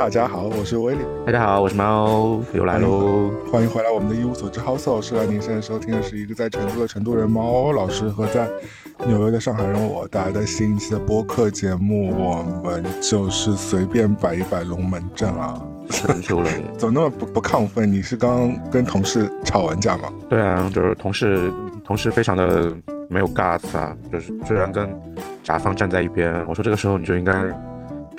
大家好，我是威利。大家好，我是猫，又来喽！欢迎回来，我们的一无所知 House 老师啊！您现在收听的是一个在成都的成都人猫老师和在纽约的上海人我带来的新一期的播客节目。我们就是随便摆一摆龙门阵啊！怎么那么不不亢奋？你是刚刚跟同事吵完架吗？对啊，就是同事，同事非常的没有 guts 啊！就是居然跟甲方站在一边，我说这个时候你就应该。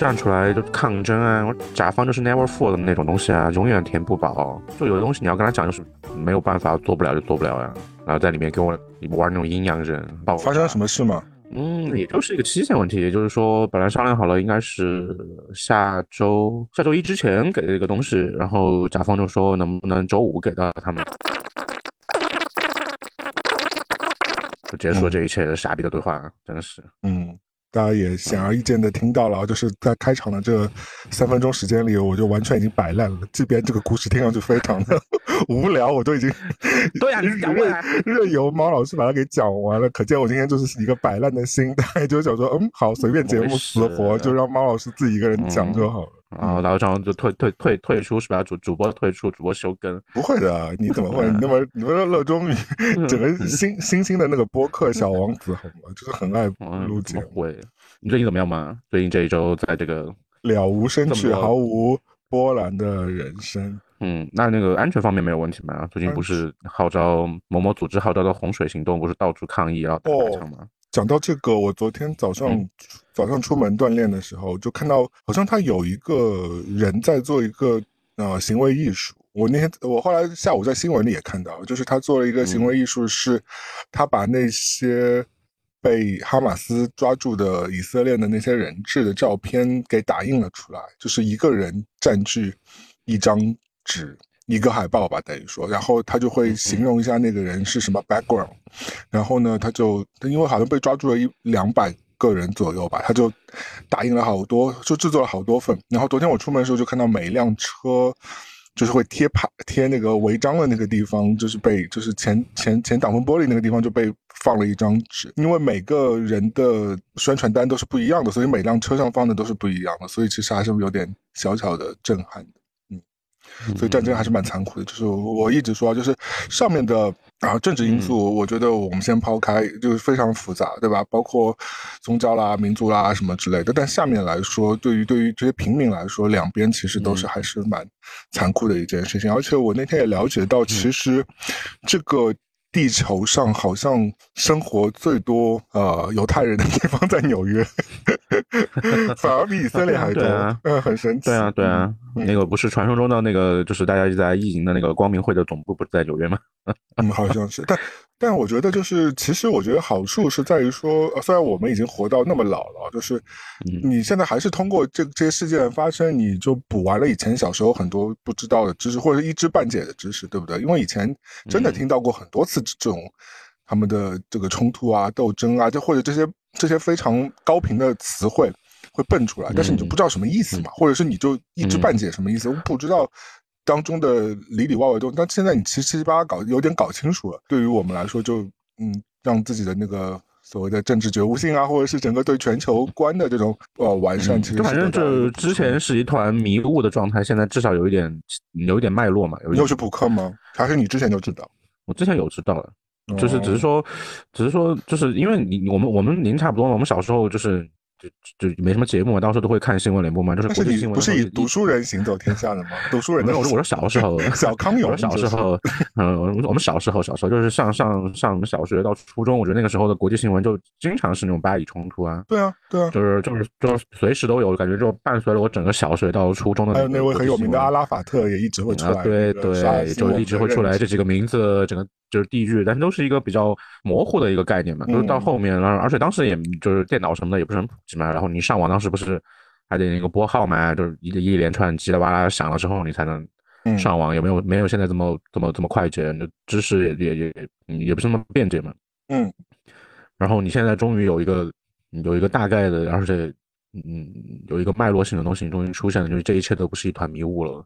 站出来就抗争啊！我甲方就是 never full 的那种东西啊，永远填不饱。就有的东西你要跟他讲，就是没有办法，做不了就做不了呀。然后在里面跟我玩那种阴阳人。发生了什么事吗？嗯，也就是一个期限问题。也就是说，本来商量好了，应该是下周下周一之前给的一个东西，然后甲方就说能不能周五给到他们。就结束了这一切傻逼的对话，真的是。嗯。大家也显而易见的听到了，就是在开场的这三分钟时间里，我就完全已经摆烂了。这边这个故事听上去非常的无聊，我都已经 对呀，任任由猫老师把它给讲完了。可见我今天就是一个摆烂的心态，就想说，嗯，好，随便节目死活，就让猫老师自己一个人讲就好了。啊，然后这样就退退退退出是吧？主主播退出，主播休更？不会的，你怎么会？那么你们热衷于整个新新兴的那个播客小王子好吗？就是很爱录节目。会，你最近怎么样吗？最近这一周在这个了无生趣、毫无波澜的人生。嗯，那那个安全方面没有问题吗？最近不是号召某某组织号召的洪水行动，不是到处抗议要打枪吗？讲到这个，我昨天早上早上出门锻炼的时候，就看到好像他有一个人在做一个呃行为艺术。我那天我后来下午在新闻里也看到，就是他做了一个行为艺术，是他把那些被哈马斯抓住的以色列的那些人质的照片给打印了出来，就是一个人占据一张纸。一个海报吧，等于说，然后他就会形容一下那个人是什么 background，然后呢，他就因为好像被抓住了一两百个人左右吧，他就打印了好多，就制作了好多份。然后昨天我出门的时候就看到每一辆车就是会贴牌贴那个违章的那个地方，就是被就是前前前挡风玻璃那个地方就被放了一张纸，因为每个人的宣传单都是不一样的，所以每辆车上放的都是不一样的，所以其实还是有点小小的震撼的。所以战争还是蛮残酷的，就是我一直说，就是上面的啊政治因素，我觉得我们先抛开，就是非常复杂，对吧？包括宗教啦、民族啦什么之类的。但下面来说，对于对于这些平民来说，两边其实都是还是蛮残酷的一件事情。而且我那天也了解到，其实这个。地球上好像生活最多呃犹太人的地方在纽约，反而比以色列还多，嗯，很神奇。对啊，对啊，那个不是传说中的那个，就是大家一直在意淫的那个光明会的总部不是在纽约吗？嗯，好像是，但。但我觉得，就是其实我觉得好处是在于说，虽然我们已经活到那么老了，就是你现在还是通过这这些事件发生，你就补完了以前小时候很多不知道的知识，或者一知半解的知识，对不对？因为以前真的听到过很多次这种他们的这个冲突啊、斗争啊，就或者这些这些非常高频的词汇会蹦出来，但是你就不知道什么意思嘛，或者是你就一知半解什么意思，不知道。当中的里里外外都，但现在你七七八八搞有点搞清楚了。对于我们来说，就嗯，让自己的那个所谓的政治觉悟性啊，或者是整个对全球观的这种呃完善，其实反正就之前是一团迷雾的状态，现在至少有一点有一点脉络嘛。你有去补课吗？还是你之前就知道？我之前有知道的，就是只是说，只是说，就是因为你我们我们年龄差不多嘛，我们小时候就是。就就没什么节目嘛，到时候都会看新闻联播嘛，就是国际新闻。不是以读书人行走天下的吗？读书人。没有，我说小时候，小康有。小时候，嗯，我们小时候，小时候就是上上上小学到初中，我觉得那个时候的国际新闻就经常是那种巴以冲突啊。对啊，对啊，就是就是就是随时都有，感觉就伴随了我整个小学到初中的。还有那位很有名的阿拉法特也一直会出来。对对，就一直会出来这几个名字，整个。就是地域，但是都是一个比较模糊的一个概念嘛。就是到后面，而且当时也就是电脑什么的也不是很普及嘛。然后你上网当时不是还得那个拨号嘛，就是一一连串叽里哇啦响了之后，你才能上网。有没有没有现在这么这么这么快捷？知识也也也也不是那么便捷嘛。嗯。然后你现在终于有一个有一个大概的，而且嗯有一个脉络性的东西终于出现了，就是这一切都不是一团迷雾了。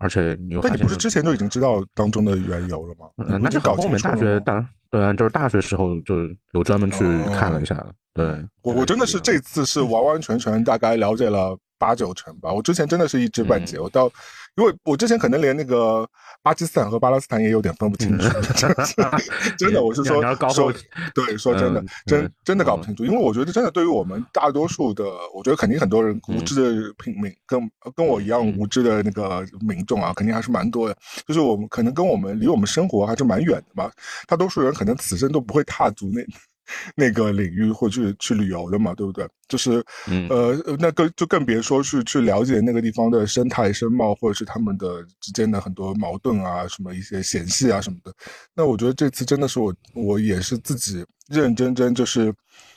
而且你又，那你不是之前就已经知道当中的缘由了吗？嗯，那就搞后面大学大，对啊，就是大学时候就有专门去看了一下。对，我我真的是这次是完完全全大概了解了八九成吧。我之前真的是一知半解，我到。因为我之前可能连那个巴基斯坦和巴勒斯坦也有点分不清楚，真的，我是说说，对，说真的，真真的搞不清楚。因为我觉得真的对于我们大多数的，我觉得肯定很多人无知的平民，跟跟我一样无知的那个民众啊，肯定还是蛮多的。就是我们可能跟我们离我们生活还是蛮远的吧，大多数人可能此生都不会踏足那。那个领域或去去旅游的嘛，对不对？就是，呃，那更就更别说是去了解那个地方的生态、生貌，或者是他们的之间的很多矛盾啊，什么一些嫌隙啊什么的。那我觉得这次真的是我，我也是自己认认真真就是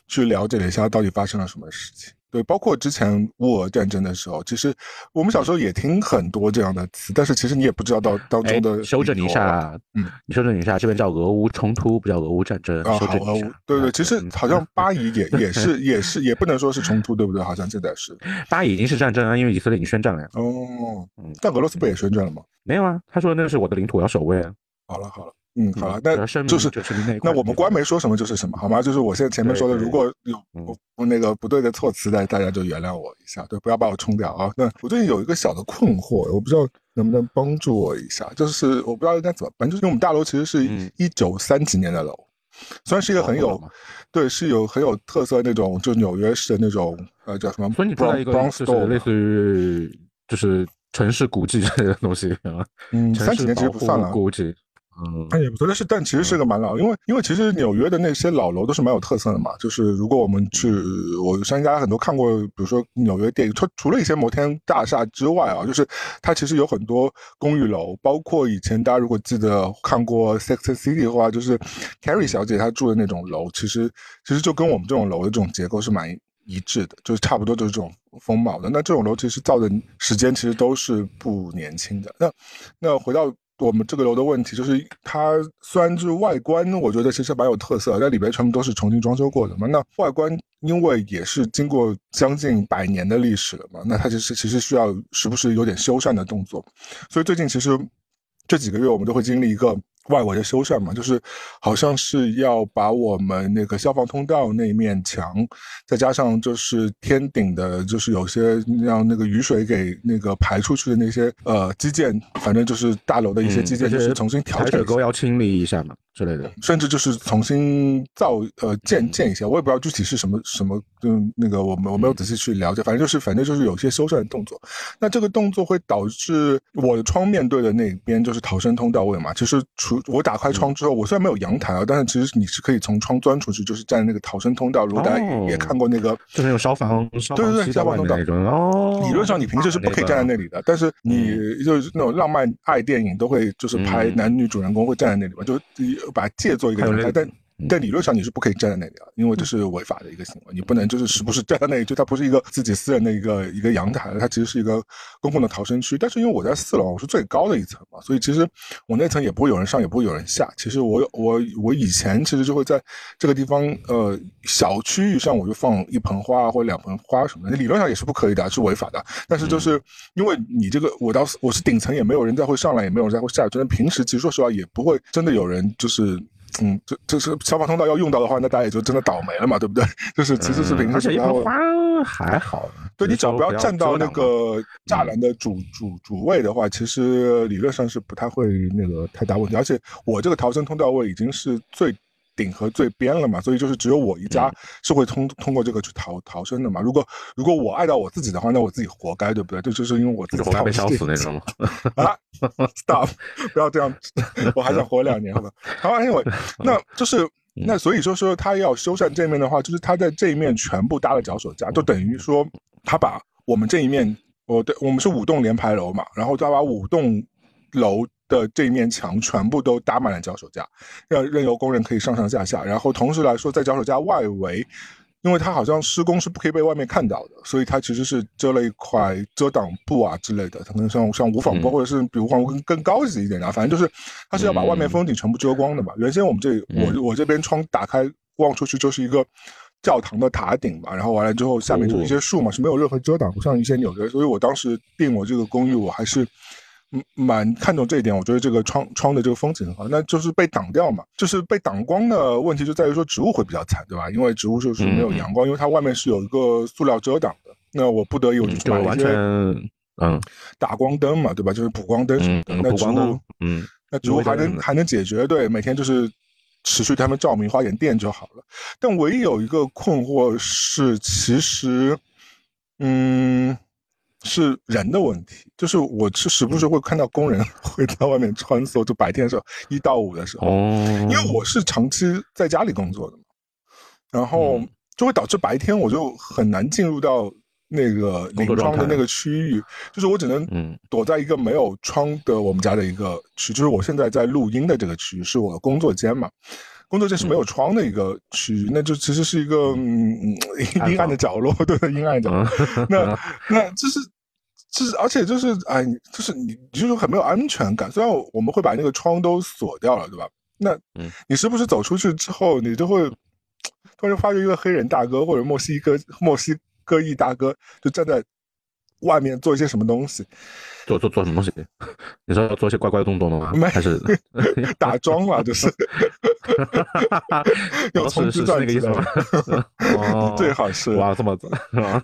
去了解了一下到底发生了什么事情。对，包括之前乌俄战争的时候，其实我们小时候也听很多这样的词，但是其实你也不知道到当中的。修正一下，嗯，你修正一下，这边叫俄乌冲突，不叫俄乌战争。啊，好，俄乌，对对，其实好像 巴以也也是也是也不能说是冲突，对不对？好像现在是。巴以已经是战争啊，因为以色列已经宣战了呀。哦，嗯，但俄罗斯不也宣战了吗？没有啊，他说那是我的领土，我要守卫啊。好了好了。嗯，好了，那就是那我们官媒说什么就是什么，好吗？就是我现在前面说的，如果有那个不对的措辞，那大家就原谅我一下，对，不要把我冲掉啊。那我最近有一个小的困惑，我不知道能不能帮助我一下，就是我不知道应该怎么办，就是因为我们大楼其实是一九三几年的楼，虽然是一个很有对是有很有特色那种，就纽约式的那种呃叫什么？所以你住在一个就是类似于就是城市古迹这个东西嗯，三几年其实不算了，古迹。嗯，那也不错，但是但其实是个蛮老，因为因为其实纽约的那些老楼都是蛮有特色的嘛。就是如果我们去，我相信大家很多看过，比如说纽约电影，除除了一些摩天大厦之外啊，就是它其实有很多公寓楼，包括以前大家如果记得看过《Sex City》的话，就是 Carrie 小姐她住的那种楼，其实其实就跟我们这种楼的这种结构是蛮一致的，就是差不多就是这种风貌的。那这种楼其实造的时间其实都是不年轻的。那那回到。我们这个楼的问题就是，它虽然是外观，我觉得其实蛮有特色，但里边全部都是重新装修过的嘛。那外观因为也是经过将近百年的历史了嘛，那它其实其实需要时不时有点修缮的动作。所以最近其实这几个月我们都会经历一个。外围的修缮嘛，就是好像是要把我们那个消防通道那面墙，再加上就是天顶的，就是有些让那个雨水给那个排出去的那些呃基建，反正就是大楼的一些基建，就是重新调整。水沟要清理一下嘛之类的，甚至就是重新造呃建建一下，我也不知道具体是什么什么，嗯，那个我们我没有仔细去了解，反正就是反正就是有些修缮的动作。那这个动作会导致我的窗面对的那边就是逃生通道位嘛，其实除我打开窗之后，我虽然没有阳台啊，但是其实你是可以从窗钻出去，就是站那个逃生通道。如果大家也看过那个，就是有消防，对对对，消防通道。哦，理论上你平时是不可以站在那里的，但是你就是那种浪漫爱电影都会就是拍男女主人公会站在那里嘛，就把借做一个阳台，但。但理论上你是不可以站在那里的，因为这是违法的一个行为。你不能就是时不时站在那里，就它不是一个自己私人的一个一个阳台，它其实是一个公共的逃生区。但是因为我在四楼，我是最高的一层嘛，所以其实我那层也不会有人上，也不会有人下。其实我我我以前其实就会在这个地方，呃，小区域上我就放一盆花或者两盆花什么的，理论上也是不可以的，是违法的。但是就是因为你这个我到我是顶层，也没有人再会上来，也没有人再会下。真的平时其实说实话也不会真的有人就是。嗯，这这是消防通道要用到的话，那大家也就真的倒霉了嘛，对不对？就是其实是平时，然后花还好，对你只要不要站到那个栅栏的主主主位的话，其实理论上是不太会那个太大问题。而且我这个逃生通道位已经是最。顶和最边了嘛，所以就是只有我一家是会通通过这个去逃逃生的嘛。如果如果我爱到我自己的话，那我自己活该，对不对？这就是因为我自己被烧死那种 啊，stop，不要这样，我还想活两年，好吧？好，anyway，那就是那所以说说他要修缮这面的话，就是他在这一面全部搭了脚手架，就等于说他把我们这一面，我对我们是五栋连排楼嘛，然后他把五栋楼。的这一面墙全部都搭满了脚手架，让任由工人可以上上下下。然后同时来说，在脚手架外围，因为它好像施工是不可以被外面看到的，所以它其实是遮了一块遮挡布啊之类的。可能像像无纺布，或者是比无纺布更更高级一点的，反正就是它是要把外面风景全部遮光的嘛。原先我们这我我这边窗打开望出去就是一个教堂的塔顶嘛，然后完了之后下面就是一些树嘛，是没有任何遮挡，不像一些纽约。所以我当时订我这个公寓，我还是。蛮看重这一点，我觉得这个窗窗的这个风景很好，那就是被挡掉嘛，就是被挡光的问题就在于说植物会比较惨，对吧？因为植物就是没有阳光，因为它外面是有一个塑料遮挡的。那我不得已我就就完全嗯打光灯嘛，对吧？就是补光灯什么的。那植物嗯，那植物还能还能解决，对，每天就是持续他们照明，花点电就好了。但唯一有一个困惑是，其实嗯。是人的问题，就是我是时不时会看到工人会在外面穿梭，就白天的时候一到五的时候，因为我是长期在家里工作的嘛，然后就会导致白天我就很难进入到那个临窗的那个区域，就是我只能躲在一个没有窗的我们家的一个区，就是我现在在录音的这个区域是我的工作间嘛，工作间是没有窗的一个区域，那就其实是一个嗯阴暗的角落，对阴暗角落，那那就是。就是，而且就是，哎，就是你，就是很没有安全感。虽然我们会把那个窗都锁掉了，对吧？那，你时不时走出去之后，你就会突然发觉一个黑人大哥或者墨西哥墨西哥裔大哥就站在外面做一些什么东西。做做做什么东西？你说要做一些怪怪的动作吗？还是打桩嘛？就是 要从是那个意思吗？最好是哇，这么子，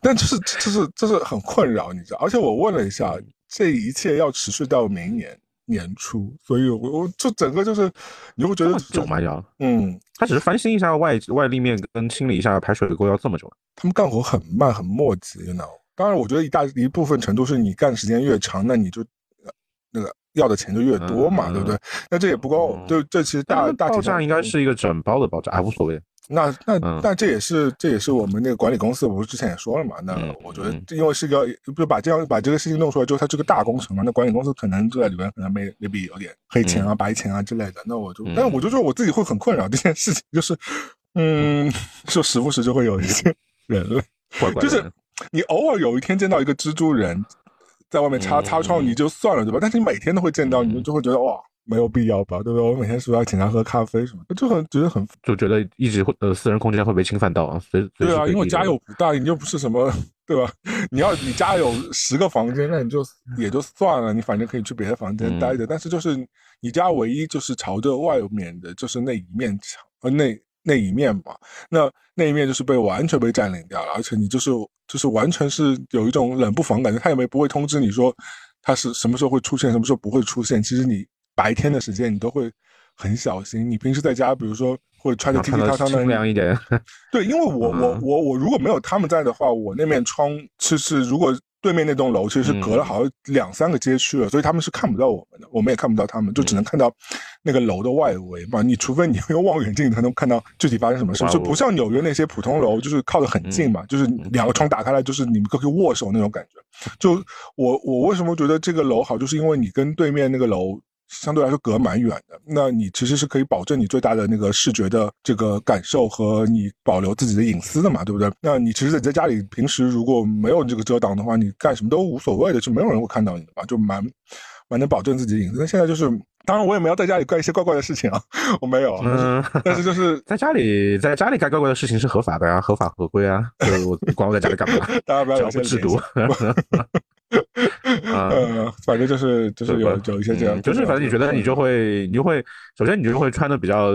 但就是就是就是很困扰，你知道？而且我问了一下，这一切要持续到明年年初，所以我我就整个就是你会觉得久吗？要嗯，他只是翻新一下外外立面跟清理一下排水沟要这么久？他们干活很慢很磨叽，you know。当然，我觉得一大一部分程度是你干时间越长，那你就那个要的钱就越多嘛，对不对？那这也不够，就这其实大大体上应该是一个整包的爆炸，哎，无所谓。那那那这也是这也是我们那个管理公司，不是之前也说了嘛？那我觉得，因为是一个就把这样把这个事情弄出来之后，它是个大工程嘛，那管理公司可能就在里边可能没 maybe 有点黑钱啊、白钱啊之类的。那我就，但是我就说我自己会很困扰这件事情，就是嗯，就时不时就会有一些人类，就是。你偶尔有一天见到一个蜘蛛人，在外面擦擦窗，你就算了，对吧？但是你每天都会见到，你就会觉得哇，没有必要吧，对不对？我每天是不是要请他喝咖啡什么？就很觉得很，就觉得一直会呃私人空间会被侵犯到啊。对啊，因为家又不大，你又不是什么，对吧？你要你家有十个房间，那你就也就算了，你反正可以去别的房间待着。但是就是你家唯一就是朝着外面的，就是那一面墙，呃，那。那一面嘛，那那一面就是被完全被占领掉了，而且你就是就是完全是有一种冷不防感觉，他也没不会通知你说他是什么时候会出现，什么时候不会出现。其实你白天的时间你都会很小心，你平时在家，比如说或者穿着踢踢踏踏的，清凉一点。对，因为我我我我如果没有他们在的话，我那面窗其实如果。对面那栋楼其实是隔了好像两三个街区了，所以他们是看不到我们的，我们也看不到他们，就只能看到那个楼的外围嘛。你除非你 用望远镜才能看到具体发生什么事，就不像纽约那些普通楼，就是靠得很近嘛，就是两个窗打开来就是你们都可以握手那种感觉。就我我为什么觉得这个楼好，就是因为你跟对面那个楼。相对来说隔蛮远的，那你其实是可以保证你最大的那个视觉的这个感受和你保留自己的隐私的嘛，对不对？那你其实在家里平时如果没有这个遮挡的话，你干什么都无所谓的，就没有人会看到你的嘛，就蛮蛮能保证自己的隐私。那现在就是，当然我也没有在家里干一些怪怪的事情啊，我没有，嗯但是就是 在家里在家里干怪怪的事情是合法的呀，合法合规啊，就是我管我在家里干嘛？大家不要有些制度。呃，反正就是就是有有一些这样，就是反正你觉得你就会，你就会首先你就会穿的比较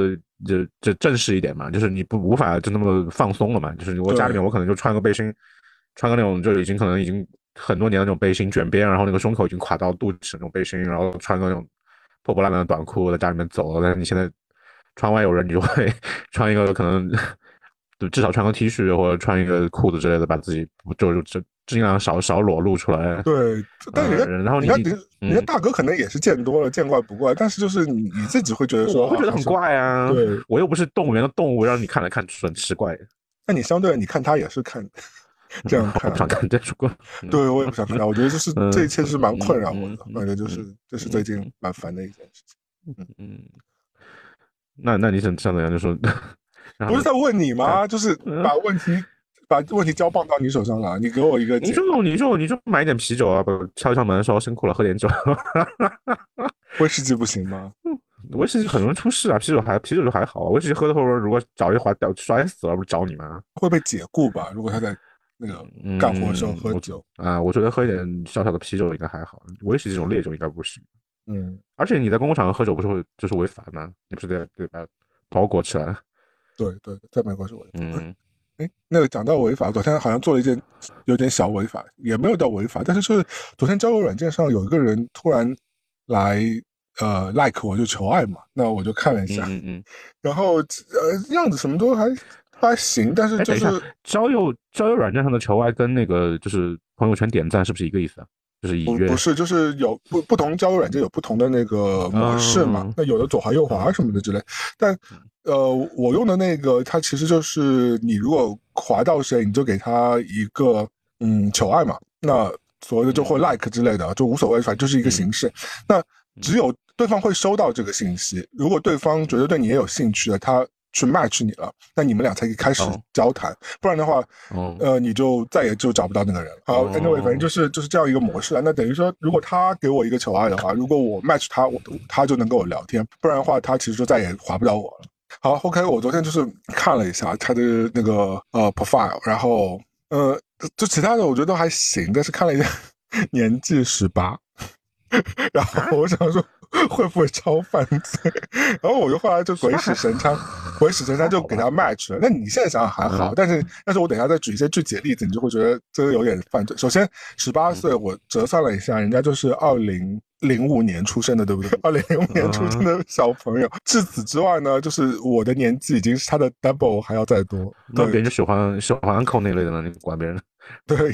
就就正式一点嘛，就是你不无法就那么放松了嘛，就是我家里面我可能就穿个背心，穿个那种就已经可能已经很多年的那种背心卷边，然后那个胸口已经垮到肚脐那种背心，然后穿个那种破破烂烂的短裤在家里面走，但是你现在窗外有人，你就会穿一个可能 至少穿个 T 恤或者穿一个裤子之类的，把自己就就。尽量少少裸露出来。对，但人家，然后你看，人家大哥可能也是见多了，见怪不怪。但是就是你你自己会觉得说，我会觉得很怪啊。对，我又不是动物园的动物，让你看来看去很奇怪。那你相对你看他也是看 这样看，不想看这出过。对，我也不想看。我觉得就是这一切是蛮困扰我的，反正就是这是最近蛮烦的一件事情。嗯嗯。那那你想像怎样？就说不是在问你吗？就是把问题。把问题交棒到你手上了，你给我一个。你就你就你就买点啤酒啊，不敲敲门说辛苦了，喝点酒。威士忌不行吗？威士忌很容易出事啊，啤酒还啤酒就还好啊。威士忌喝的会不会如果脚一滑掉摔死了，不是找你吗？会被解雇吧？如果他在那个干活的时候喝酒啊，我觉得喝一点小小的啤酒应该还好，威士忌这种烈酒应该不行。嗯，而且你在公共场合喝酒不是会就是违法吗？你不是得得把包裹起来？对对，在美国是违法。嗯。哎，那个讲到违法，昨天好像做了一件有点小违法，也没有到违法，但是就是昨天交友软件上有一个人突然来呃 like 我就求爱嘛，那我就看了一下，嗯嗯，然后呃样子什么都还还行，但是就是交友交友软件上的求爱跟那个就是朋友圈点赞是不是一个意思啊？就是不不是，就是有不不同交友软件有不同的那个模式嘛，那有的左滑右滑什么的之类，但。呃，我用的那个，它其实就是你如果滑到谁，你就给他一个嗯求爱嘛，那所谓的就会 like 之类的，就无所谓，反正就是一个形式。那只有对方会收到这个信息，如果对方觉得对你也有兴趣的，他去 match 你了，那你们俩才可以开始交谈，不然的话，呃，你就再也就找不到那个人了。好，anyway，反正就是就是这样一个模式啊。那等于说，如果他给我一个求爱的话，如果我 match 他，我他就能跟我聊天，不然的话，他其实就再也划不了我了。好，OK，我昨天就是看了一下他的那个呃 profile，然后呃，就其他的我觉得都还行，但是看了一下 年纪十八，然后我想说会不会超犯罪，然后我就后来就鬼使神差，鬼使神差就给他 match 了。那你现在想想还好，但是但是我等一下再举一些具体的例子，你就会觉得这个有点犯罪。首先十八岁，我折算了一下，人家就是二零。零五年出生的，对不对？二零零五年出生的小朋友。至此之外呢，就是我的年纪已经是他的 double 还要再多。那别人就喜欢喜欢 uncle 那类的呢？你管别人？对，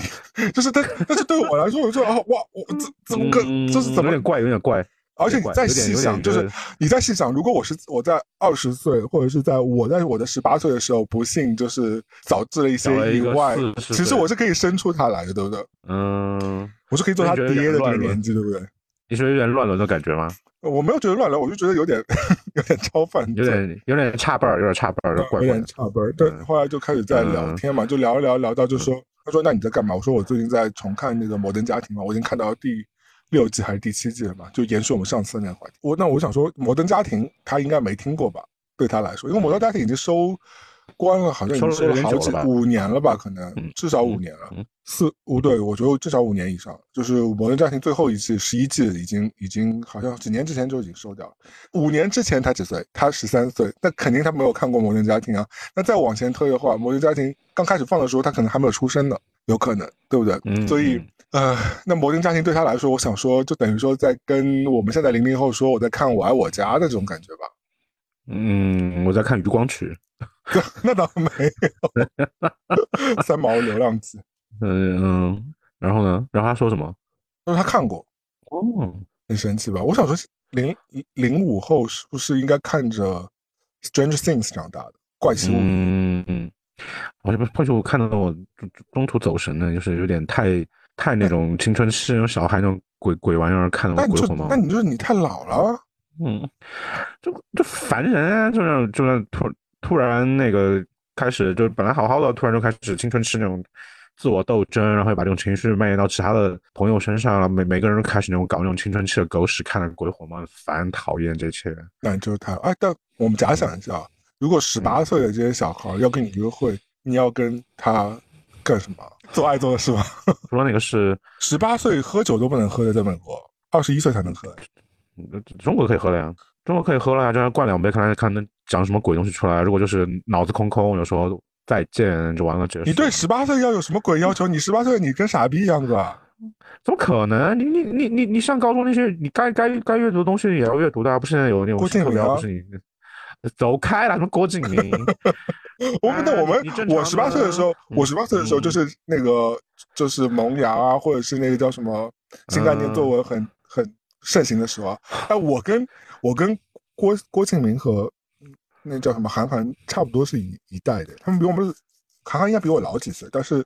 就是但但是对我来说，我说啊，哇，我怎怎么个，就是怎么有点怪，有点怪。而且你再细想，就是你再细想，如果我是我在二十岁，或者是在我在我的十八岁的时候，不幸就是导致了一些意外，其实我是可以生出他来的，对不对？嗯，我是可以做他爹的这个年纪，对不对？你是有点乱伦的感觉吗？我没有觉得乱伦，我就觉得有点 有点超犯，有点有点差辈儿，有点差辈儿有点差辈儿。对，后来就开始在聊天嘛，就聊一聊，聊到就说，他说那你在干嘛？我说我最近在重看那个《摩登家庭》嘛，我已经看到第六季还是第七季了嘛，就延续我们上次那个话题。我那我想说，《摩登家庭》他应该没听过吧？对他来说，因为《摩登家庭》已经收。关了，好像已经好几五年了吧？可能至少五年了，四五对，我觉得至少五年以上。就是《摩登家庭》最后一季十一季已经已经好像几年之前就已经收掉了。五年之前他几岁？他十三岁，那肯定他没有看过《摩登家庭》啊。那再往前推的话，《摩登家庭》刚开始放的时候，他可能还没有出生呢，有可能，对不对？所以，呃，那《摩登家庭》对他来说，我想说，就等于说在跟我们现在零零后说我在看《我爱我家》的这种感觉吧。嗯，我在看《余光曲》。那倒没有，三毛流浪记。嗯嗯，然后呢？然后他说什么？他说他看过。哦，很神奇吧？我想说，零零五后是不是应该看着《Strange Things》长大的？怪奇物语。嗯嗯。我这不，或许我看到我中途走神了，就是有点太太那种青春期那种小孩那种鬼鬼玩意儿看的鬼火吗？那你就是你太老了。嗯，就就烦人啊！就让就让突突然那个开始，就本来好好的，突然就开始青春期那种自我斗争，然后把这种情绪蔓延到其他的朋友身上了。每每个人都开始那种搞那种青春期的狗屎，看了鬼火嘛，烦讨厌这一切。那就是他哎，但我们假想一下，如果十八岁的这些小孩要跟你约会，你要跟他干什么？做爱做的事吗？说那个是十八岁喝酒都不能喝的，在美国二十一岁才能喝。中国可以喝了呀，中国可以喝了呀，就灌两杯，看看能讲什么鬼东西出来。如果就是脑子空空，有时候再见就完了。你对十八岁要有什么鬼要求？你十八岁你跟傻逼一样的？怎么可能？你你你你你上高中那些你该该该阅读的东西也要阅读的，不是现在有那种郭敬明不是你走开了，什么郭敬明？我们的我们我十八岁的时候，我十八岁的时候就是那个就是萌芽啊，或者是那个叫什么新概念作文很很。盛行的时候，哎，我跟我跟郭郭敬明和那叫什么韩寒差不多是一一代的，他们比我们韩寒应该比我老几岁，但是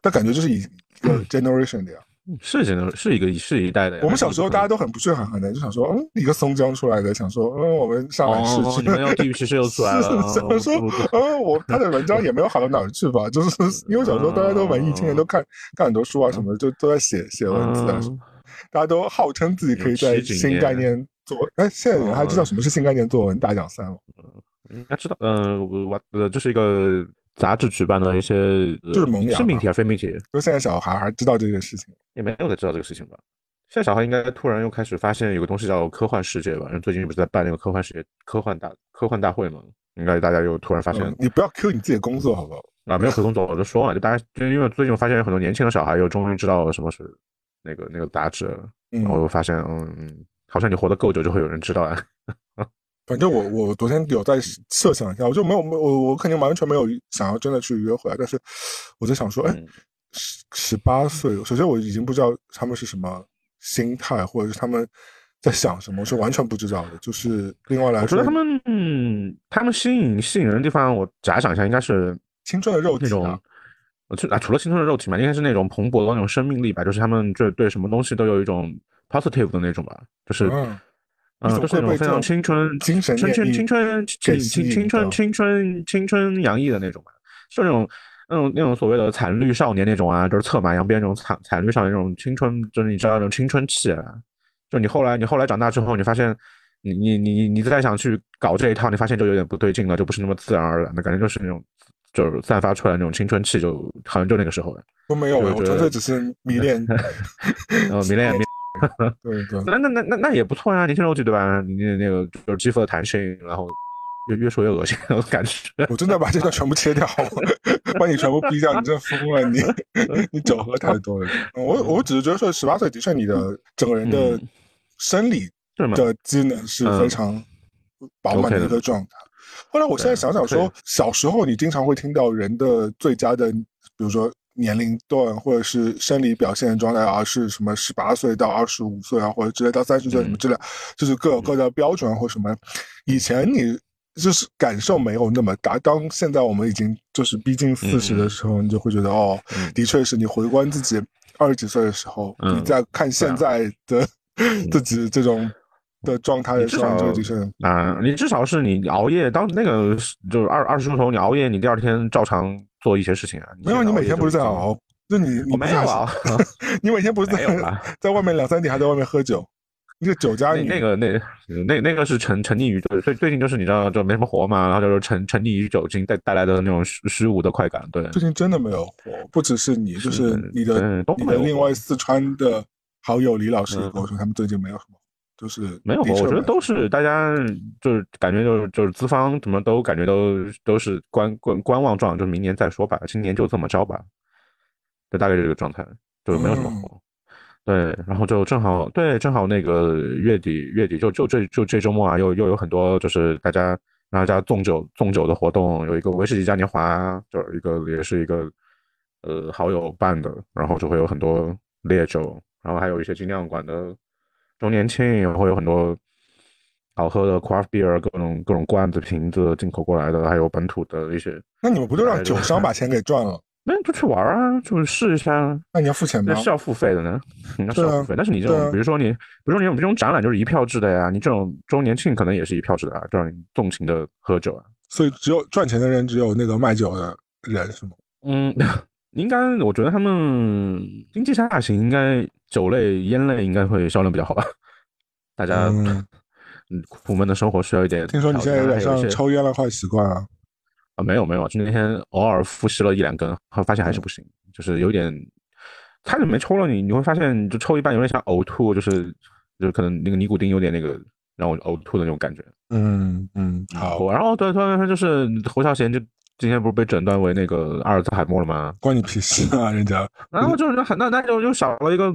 但感觉就是一个 generation 的呀，是 gener 是一个是一代的。我们小时候大家都很不屑韩寒的，就想说，嗯，一个松江出来的，想说，嗯，我们上海市区，你们要地域歧视又出来了，想说，嗯，我他的文章也没有好到哪儿去吧，就是因为小时候大家都文艺青年，都看看很多书啊什么的，就都在写写文字啊什么。大家都号称自己可以在新概念作，哎，现在人还知道什么是新概念作文大奖赛吗？应该知道，嗯，我呃，这是一个杂志举办的一些，就是萌芽，是命题还是非命题？就现在小孩还知道这件事情，也没有在知道这个事情吧？现在小孩应该突然又开始发现有个东西叫科幻世界吧？因为最近不是在办那个科幻世界科幻大科幻大会吗？应该大家又突然发现，你不要 Q 你自己的工作好不好？啊，没有回工作，我就说嘛，就大家就因为最近我发现有很多年轻的小孩又终于知道什么是那个那个杂志，然后我发现嗯，好像你活得够久就会有人知道啊。反正我我昨天有在设想一下，我就没有没我我肯定完全没有想要真的去约会，但是我在想说，哎，十十八岁，首先我已经不知道他们是什么心态，或者是他们在想什么，我是完全不知道的。就是另外来说，我觉得他们嗯，他们吸引吸引人的地方，我假想一下，应该是青春的肉体那种，就啊，除了青春的肉体嘛，应该是那种蓬勃的那种生命力吧，就是他们就对什么东西都有一种 positive 的那种吧，就是。嗯，就是那种非常青春、精神、青春、青春、青青青春、青春、青春洋溢的那种吧，就那种、那种、那种所谓的惨绿少年那种啊，就是策马扬鞭那种惨惨绿少年那种青春，就是你知道那种青春气啊。就你后来，你后来长大之后，你发现，你你你你再想去搞这一套，你发现就有点不对劲了，就不是那么自然而然的感觉，就是那种就是散发出来那种青春气，就好像就那个时候了。都没有，我纯粹只是迷恋，然 后，迷恋迷。对对，那那那那那也不错呀，年轻肉体对吧？你那那个就是肌肤的弹性，然后越越说越恶心，我感觉。我真的把这段全部切掉，把你全部逼掉，你真疯了，你 你酒喝太多了。我我只是觉得说，十八岁的确你的整个人的生理的机能是非常饱满的一个状态。后来我现在想想说，小时候你经常会听到人的最佳的，比如说。年龄段或者是生理表现状态，而是什么十八岁到二十五岁啊，或者直接到三十岁什么之类，就是各有各的标准或什么。以前你就是感受没有那么大，当现在我们已经就是逼近四十的时候，你就会觉得哦，的确是你回观自己二十几岁的时候，你在看现在的 自己这种的状态的时候，就的确啊，你至少是你熬夜，当那个就是二二十出头，你熬夜，你第二天照常。做一些事情啊，没有，你每天不是在熬？就你你没有熬？你每天不是在在外面两三点还在外面喝酒？那个酒家那个那那那个是沉沉溺于对，最最近就是你知道就没什么活嘛，然后就是沉沉溺于酒精带带来的那种虚虚无的快感。对，最近真的没有活，不只是你，就是你的你的另外四川的好友李老师也跟我说，他们最近没有什么。就是没有，我觉得都是大家就是感觉就是就是资方怎么都感觉都都是观观观望状，就明年再说吧，今年就这么着吧，就大概这个状态，就没有什么活。对，然后就正好对，正好那个月底月底就就这就这周末啊，又又有很多就是大家大家纵酒纵酒的活动，有一个威士忌嘉年华，就是一个也是一个呃好友办的，然后就会有很多烈酒，然后还有一些精酿馆的。周年庆也会有很多好喝的 craft beer，各种各种罐子、瓶子进口过来的，还有本土的一些。那你们不就让酒商把钱给赚了？那就去玩啊，就是试一下。那你要付钱吗？那是要付费的呢，你要付费。但是你这种，比如说你，比如说你这种展览就是一票制的呀，你这种周年庆可能也是一票制的啊，就让你纵情的喝酒啊。所以只有赚钱的人，只有那个卖酒的人，是吗？嗯。应该，我觉得他们经济下行，应该酒类、烟类应该会销量比较好吧？大家，嗯，苦闷的生活需要一点。听说你现在有点像抽烟的坏习惯啊？啊，没有没有，就那天偶尔复吸了一两根，发现还是不行，就是有点，差点没抽了。你你会发现，就抽一半有点想呕吐，就是就可能那个尼古丁有点那个让我呕吐的那种感觉。嗯嗯，好。然后对，突然就是侯孝贤就。今天不是被诊断为那个阿尔兹海默了吗？关你屁事啊！人家，然后就是那那就就少了一个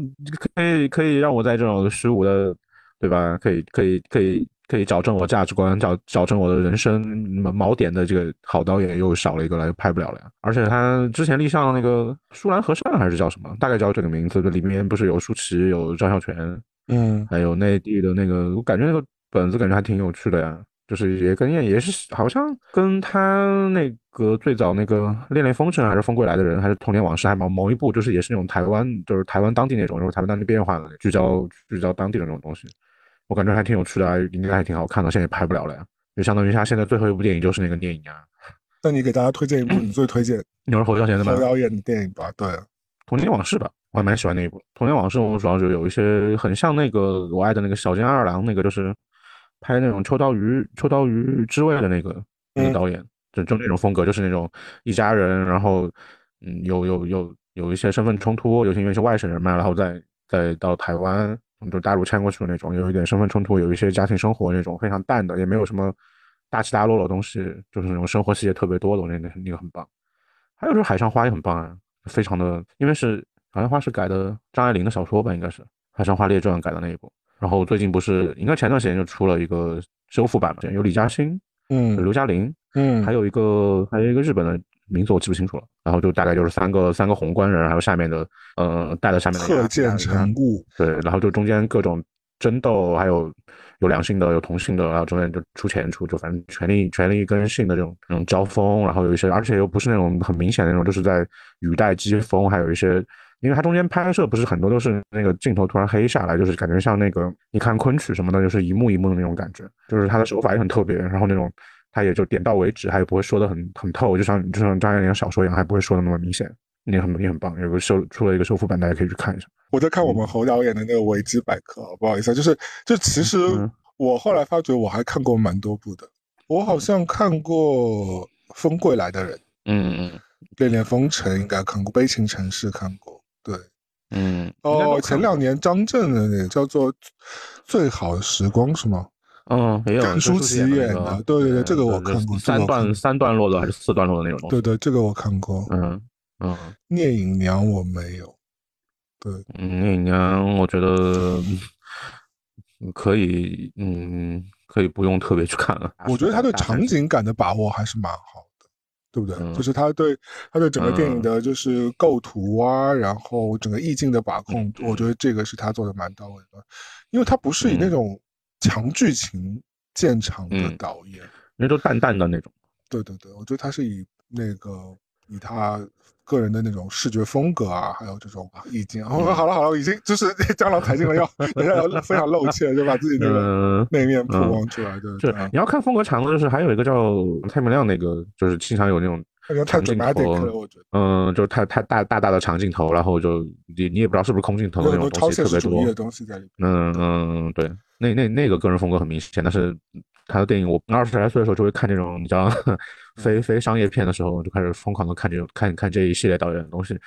可以可以让我在这种虚无的，对吧？可以可以可以可以矫正我价值观、矫矫正我的人生锚点的这个好导演又少了一个了，拍不了了呀。而且他之前立项那个舒兰和善还是叫什么？大概叫这个名字的，里面不是有舒淇、有张孝全，嗯，还有内地的那个，我感觉那个本子感觉还挺有趣的呀。就是也跟也也是好像跟他那个最早那个《恋恋风尘》还是《风归来的人》还是《童年往事》还某某一部，就是也是那种台湾，就是台湾当地那种，就是台湾当地变化的聚焦聚焦当地的那种东西，我感觉还挺有趣的，应该还挺好看的。现在也拍不了了呀，就相当于他现在最后一部电影就是那个电影啊。那你给大家推荐一部你最推荐，你是侯孝贤的吗？侯导演的电影吧，对，《童年往事》吧，我还蛮喜欢那一部《童年往事》，我主要就有一些很像那个我爱的那个小津安二郎那个，就是。拍那种秋刀鱼、秋刀鱼之味的那个那个导演，就就那种风格，就是那种一家人，然后嗯，有有有有一些身份冲突，有些因为是外省人嘛，然后再再到台湾，就大陆迁过去的那种，有一点身份冲突，有一些家庭生活那种非常淡的，也没有什么大起大落的东西，就是那种生活细节特别多的那那那个很棒。还有就是《海上花》也很棒啊，非常的，因为是《海上花》是改的张爱玲的小说吧，应该是《海上花列传》改的那一部。然后最近不是应该前段时间就出了一个修复版嘛，有李嘉欣，嗯，刘嘉玲，嗯，还有一个还有一个日本的名字我记不清楚了。然后就大概就是三个三个宏观人，还有下面的呃带在下面的鹤见成雾，对，然后就中间各种争斗，还有有两性的，有同性的，然后中间就出钱出，就反正权力权力跟性的这种这种交锋，然后有一些，而且又不是那种很明显的那种，就是在语带讥讽，还有一些。因为它中间拍摄不是很多都是那个镜头突然黑下来，就是感觉像那个你看昆曲什么的，就是一幕一幕的那种感觉，就是他的手法也很特别，然后那种他也就点到为止，他也不会说的很很透，就像就像张爱玲小说一样，还不会说的那么明显，也很也很棒。有个修出了一个修复版，大家可以去看一下。我在看我们侯导演的那个维基百科，不好意思，就是就其实我后来发觉我还看过蛮多部的，我好像看过《风归来的人》，嗯嗯，《恋恋风尘》应该看过，《悲情城市》看过。对，嗯，哦，前两年张震的那个叫做《最好的时光》是吗？嗯，也有甘舒琪演的，对对对，这个我看过，三段三段落的还是四段落的那种？对对，这个我看过。嗯嗯，聂隐娘我没有。对，聂隐娘我觉得可以，嗯，可以不用特别去看了。我觉得他对场景感的把握还是蛮好。对不对？就是他对他对整个电影的，就是构图啊，然后整个意境的把控，我觉得这个是他做的蛮到位的。因为他不是以那种强剧情见长的导演，那都淡淡的那种。对对对，我觉得他是以那个以他。个人的那种视觉风格啊，还有这种意境。好了好了好了，已经就是 江郎才尽了，要等下 要非常露怯，就把自己那个那面曝光出来。对，是你要看风格长的，就是还有一个叫蔡明亮那个，就是经常有那种长镜头，嗯，就是太太大大大的长镜头，然后就你你也不知道是不是空镜头那种东西特别多的东西在里面。嗯嗯，对，那那那个个人风格很明显，但是他的电影，我二十来岁的时候就会看这种，你知道。非非商业片的时候，就开始疯狂的看这种看看这一系列导演的东西，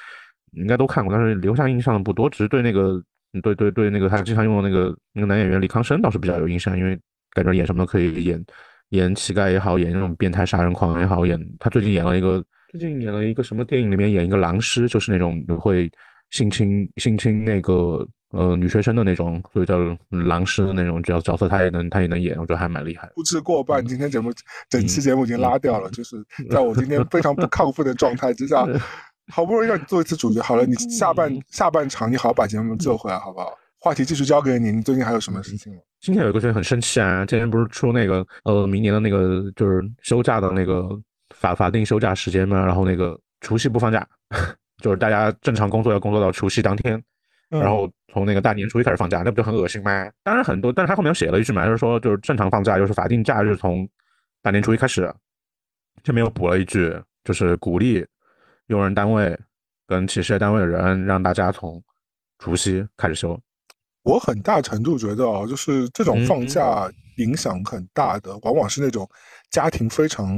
应该都看过，但是留下印象的不多，只是对那个对对对那个他经常用的那个那个男演员李康生倒是比较有印象，因为感觉演什么都可以演，演乞丐也好，演那种变态杀人狂也好，演他最近演了一个最近演了一个什么电影里面演一个狼师，就是那种会性侵性侵那个。呃，女学生的那种，所以叫狼师的那种角角色，她也能，她也能演，我觉得还蛮厉害。不知过半，今天节目整期节目已经拉掉了，就是在我今天非常不亢奋的状态之下，好不容易让你做一次主角，好了，你下半下半场，你好好把节目做回来，好不好？话题继续交给你，你最近还有什么事情吗？今天有一个事情很生气啊，今天不是出那个呃，明年的那个就是休假的那个法法定休假时间嘛，然后那个除夕不放假，就是大家正常工作要工作到除夕当天。然后从那个大年初一开始放假，那不就很恶心吗？当然很多，但是他后面写了一句嘛，就是说就是正常放假，就是法定假日从大年初一开始。这边又补了一句，就是鼓励用人单位跟企事业单位的人，让大家从除夕开始休。我很大程度觉得啊，就是这种放假影响很大的，往往是那种家庭非常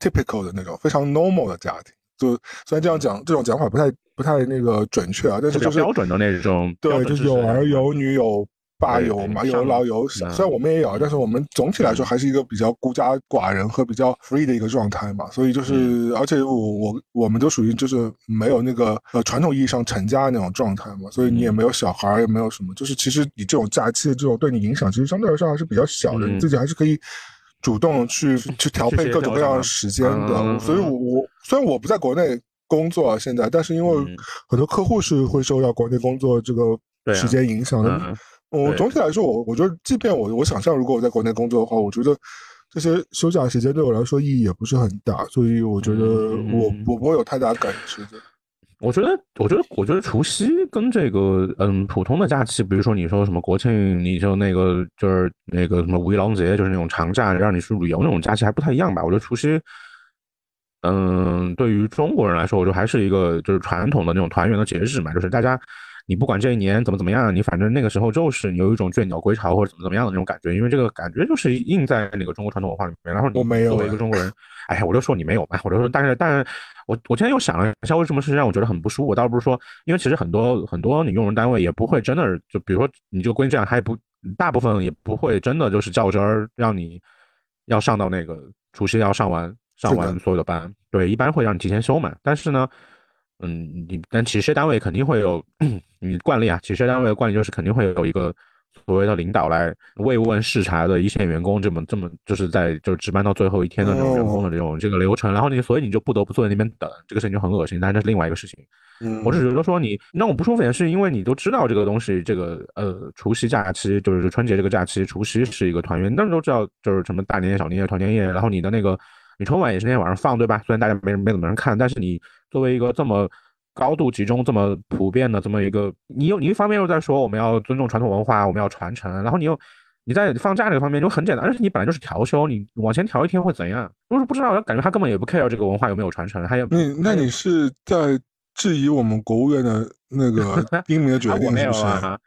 typical 的那种非常 normal 的家庭。就虽然这样讲，这种讲法不太不太那个准确啊，但是就是标准的那种，对，就是有儿有女有爸有嘛，有老有小。虽然我们也有，但是我们总体来说还是一个比较孤家寡人和比较 free 的一个状态嘛。所以就是，而且我我我们都属于就是没有那个呃传统意义上成家那种状态嘛，所以你也没有小孩，也没有什么，就是其实你这种假期的这种对你影响，其实相对来说还是比较小的，你自己还是可以。主动去去调配各种各样的时间的，所以我我虽然我不在国内工作现在，但是因为很多客户是会受到国内工作这个时间影响的。我总体来说，我我觉得，即便我我想象，如果我在国内工作的话，我觉得这些休假时间对我来说意义也不是很大，所以我觉得我我不会有太大感觉的。我觉得，我觉得，我觉得除夕跟这个，嗯，普通的假期，比如说你说什么国庆，你就那个就是那个什么五一劳动节，就是那种长假，让你去旅游那种假期还不太一样吧？我觉得除夕，嗯，对于中国人来说，我觉得还是一个就是传统的那种团圆的节日嘛，就是大家。你不管这一年怎么怎么样，你反正那个时候就是有一种倦鸟归巢或者怎么怎么样的那种感觉，因为这个感觉就是印在那个中国传统文化里面。然后我没有作为一个中国人，哎呀，我就说你没有吧，我就说，但是但是，我我今天又想了一下，为什么是让我觉得很不舒服？我倒不是说，因为其实很多很多你用人单位也不会真的就比如说你就规定这样，他也不大部分也不会真的就是较真儿让你要上到那个除夕要上完上完所有的班，对，一般会让你提前休嘛。但是呢，嗯，你但企事业单位肯定会有 你惯例啊，企事业单位的惯例就是肯定会有一个。所谓的领导来慰问视察的一线员工，这么这么就是在就是值班到最后一天的这种员工的这种这个流程，然后你所以你就不得不坐在那边等，这个事情就很恶心。但是这是另外一个事情。嗯，我只觉得说你让我不舒服，也是因为你都知道这个东西，这个呃除夕假期就是春节这个假期，除夕是一个团圆，但是都知道就是什么大年夜、小年夜、团年夜，然后你的那个你春晚也是那天晚上放，对吧？虽然大家没没怎么人看，但是你作为一个这么。高度集中这么普遍的这么一个，你又你一方面又在说我们要尊重传统文化，我们要传承，然后你又你在放假这个方面就很简单，而且你本来就是调休，你往前调一天会怎样？就是不知道，感觉他根本也不 care 这个文化有没有传承，他也那那你是在质疑我们国务院的那个 英明的决定是不是？啊，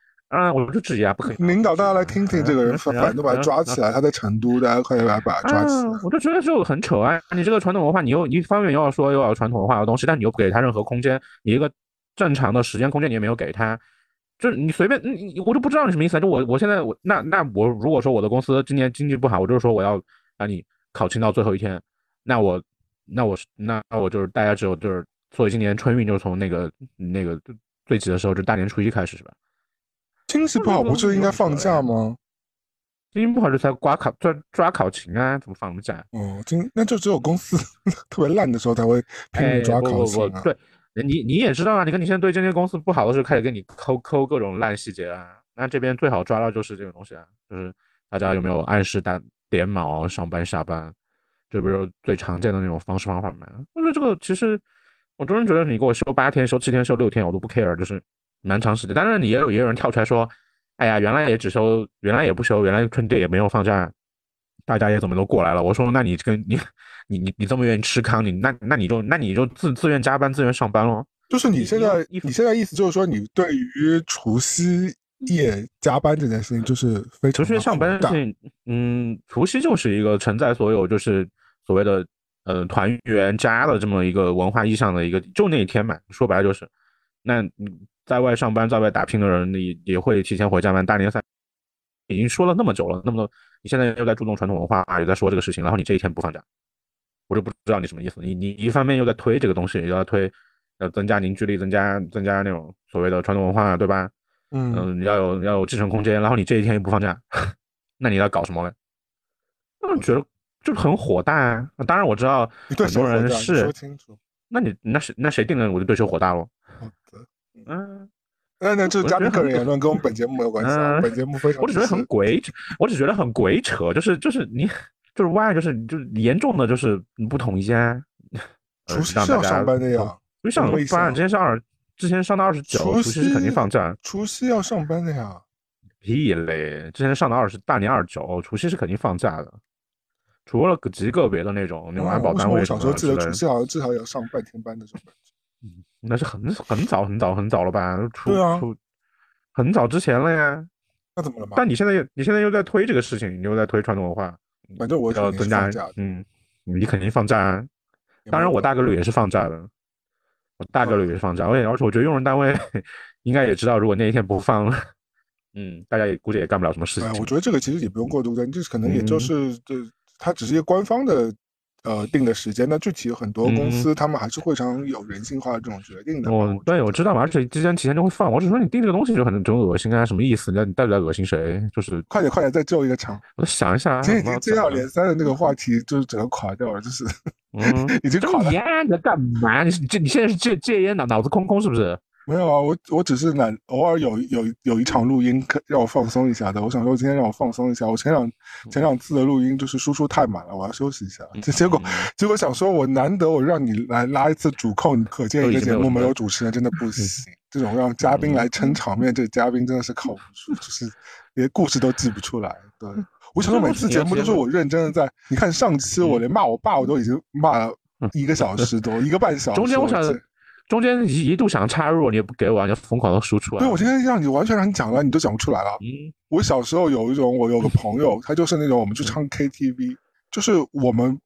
我就质疑啊，不可以。领导，大家来听听这个人，反正把他抓起来。他在成都，大家快点来把他抓起来。我就觉得就很扯啊！你这个传统文化，你又一方面又要说又要传统文化的东西，但你又不给他任何空间，你一个正常的时间空间你也没有给他，就是你随便，你我就不知道你什么意思。就我我现在我那那我如果说我的公司今年经济不好，我就是说我要把你考勤到最后一天，那我那我那那我就是大家只有就是，所以今年春运就是从那个那个最急的时候，就大年初一开始是吧？经济不好不就应该放假吗？经济不好就才刮考抓抓考勤啊，怎么放假？哦，经那就只有公司特别烂的时候才会拼命抓考勤啊。对，你你也知道啊，你看你现在对这些公司不好的时候，开始给你抠抠各种烂细节啊。那这边最好抓到就是这个东西啊，就是大家有没有按时打点卯上班下班，这不是最常见的那种方式方法吗？我觉得这个其实，我真觉得你给我休八天、休七天、休六天，我都不 care，就是。蛮长时间，当然你也有也有人跳出来说，哎呀，原来也只收，原来也不收，原来春节也没有放假，大家也怎么都过来了。我说，那你跟你你你你这么愿意吃糠，你那那你就那你就自自愿加班，自愿上班喽。就是你现在你现在意思就是说，你对于除夕夜加班这件事情，就是非常除夕上班事情，嗯，除夕就是一个承载所有就是所谓的呃团圆家的这么一个文化意义上的一个，就那一天嘛，说白了就是，那嗯。在外上班、在外打拼的人，你也会提前回家吗？大年三已经说了那么久了，那么多，你现在又在注重传统文化，又在说这个事情，然后你这一天不放假，我就不知道你什么意思。你你一方面又在推这个东西，又要推要增加凝聚力，增加增加那种所谓的传统文化，对吧？嗯嗯，要有要有继承空间，然后你这一天又不放假，那你要搞什么嘞？嗯，觉得就很火大啊！当然我知道很多人是，那你那谁那谁定的我就对谁火大喽？嗯，那那这嘉宾个人言论跟我们本节目没有关系。本节目非常，我只觉得很鬼扯，我只觉得很鬼扯，就是就是你就是 why 就是就是严重的就是不统一啊。除夕是要上班的呀，除夕上班，之前上二，之前上到二十九，除夕是肯定放假。除夕要上班的呀，屁嘞！之前上到二十，大年二十九，除夕是肯定放假的，除了极个别的那种那种安保单位。我小时候记得除夕好像至少要上半天班的时候。嗯，那是很很早很早很早了吧？出对啊，很早之前了呀。那怎么了嘛？但你现在又你现在又在推这个事情，你又在推传统文化，反正我要增加。嗯，你肯定放假。当然，我大概率也是放假的。我大概率也是放假。而且，而且我觉得用人单位应该也知道，如果那一天不放，嗯，大家也估计也干不了什么事情。我觉得这个其实也不用过度担，这可能也就是这，它只是一个官方的。呃，定的时间，那具体很多公司他们还是会常有人性化的这种决定的。我对我知道嘛，而且之前提前就会放。我只说你定这个东西就很就恶心啊，什么意思？那你到底在恶心谁？就是快点快点再救一个场。我想一下，今天已经接二连三的那个话题，就是整个垮掉了，就是嗯，已经垮了。烟在干嘛？你这你现在是戒戒烟脑脑子空空是不是？没有啊，我我只是懒，偶尔有有有一场录音可让我放松一下的。我想说今天让我放松一下。我前两前两次的录音就是输出太满了，我要休息一下。这结果结果想说，我难得我让你来拉一次主控，可见一个节目没有主持人真的不行。这种让嘉宾来撑场面，这嘉宾真的是靠不住，就是连故事都记不出来。对我想说每次节目都是我认真的在。你看上期我连骂我爸我都已经骂了一个小时多，一个半小时。中间我想。中间一一度想插入，你也不给我，你就疯狂的输出。对我今天让你完全让你讲了，你都讲不出来了。嗯，我小时候有一种，我有个朋友，他就是那种我们去唱 KTV，就是我们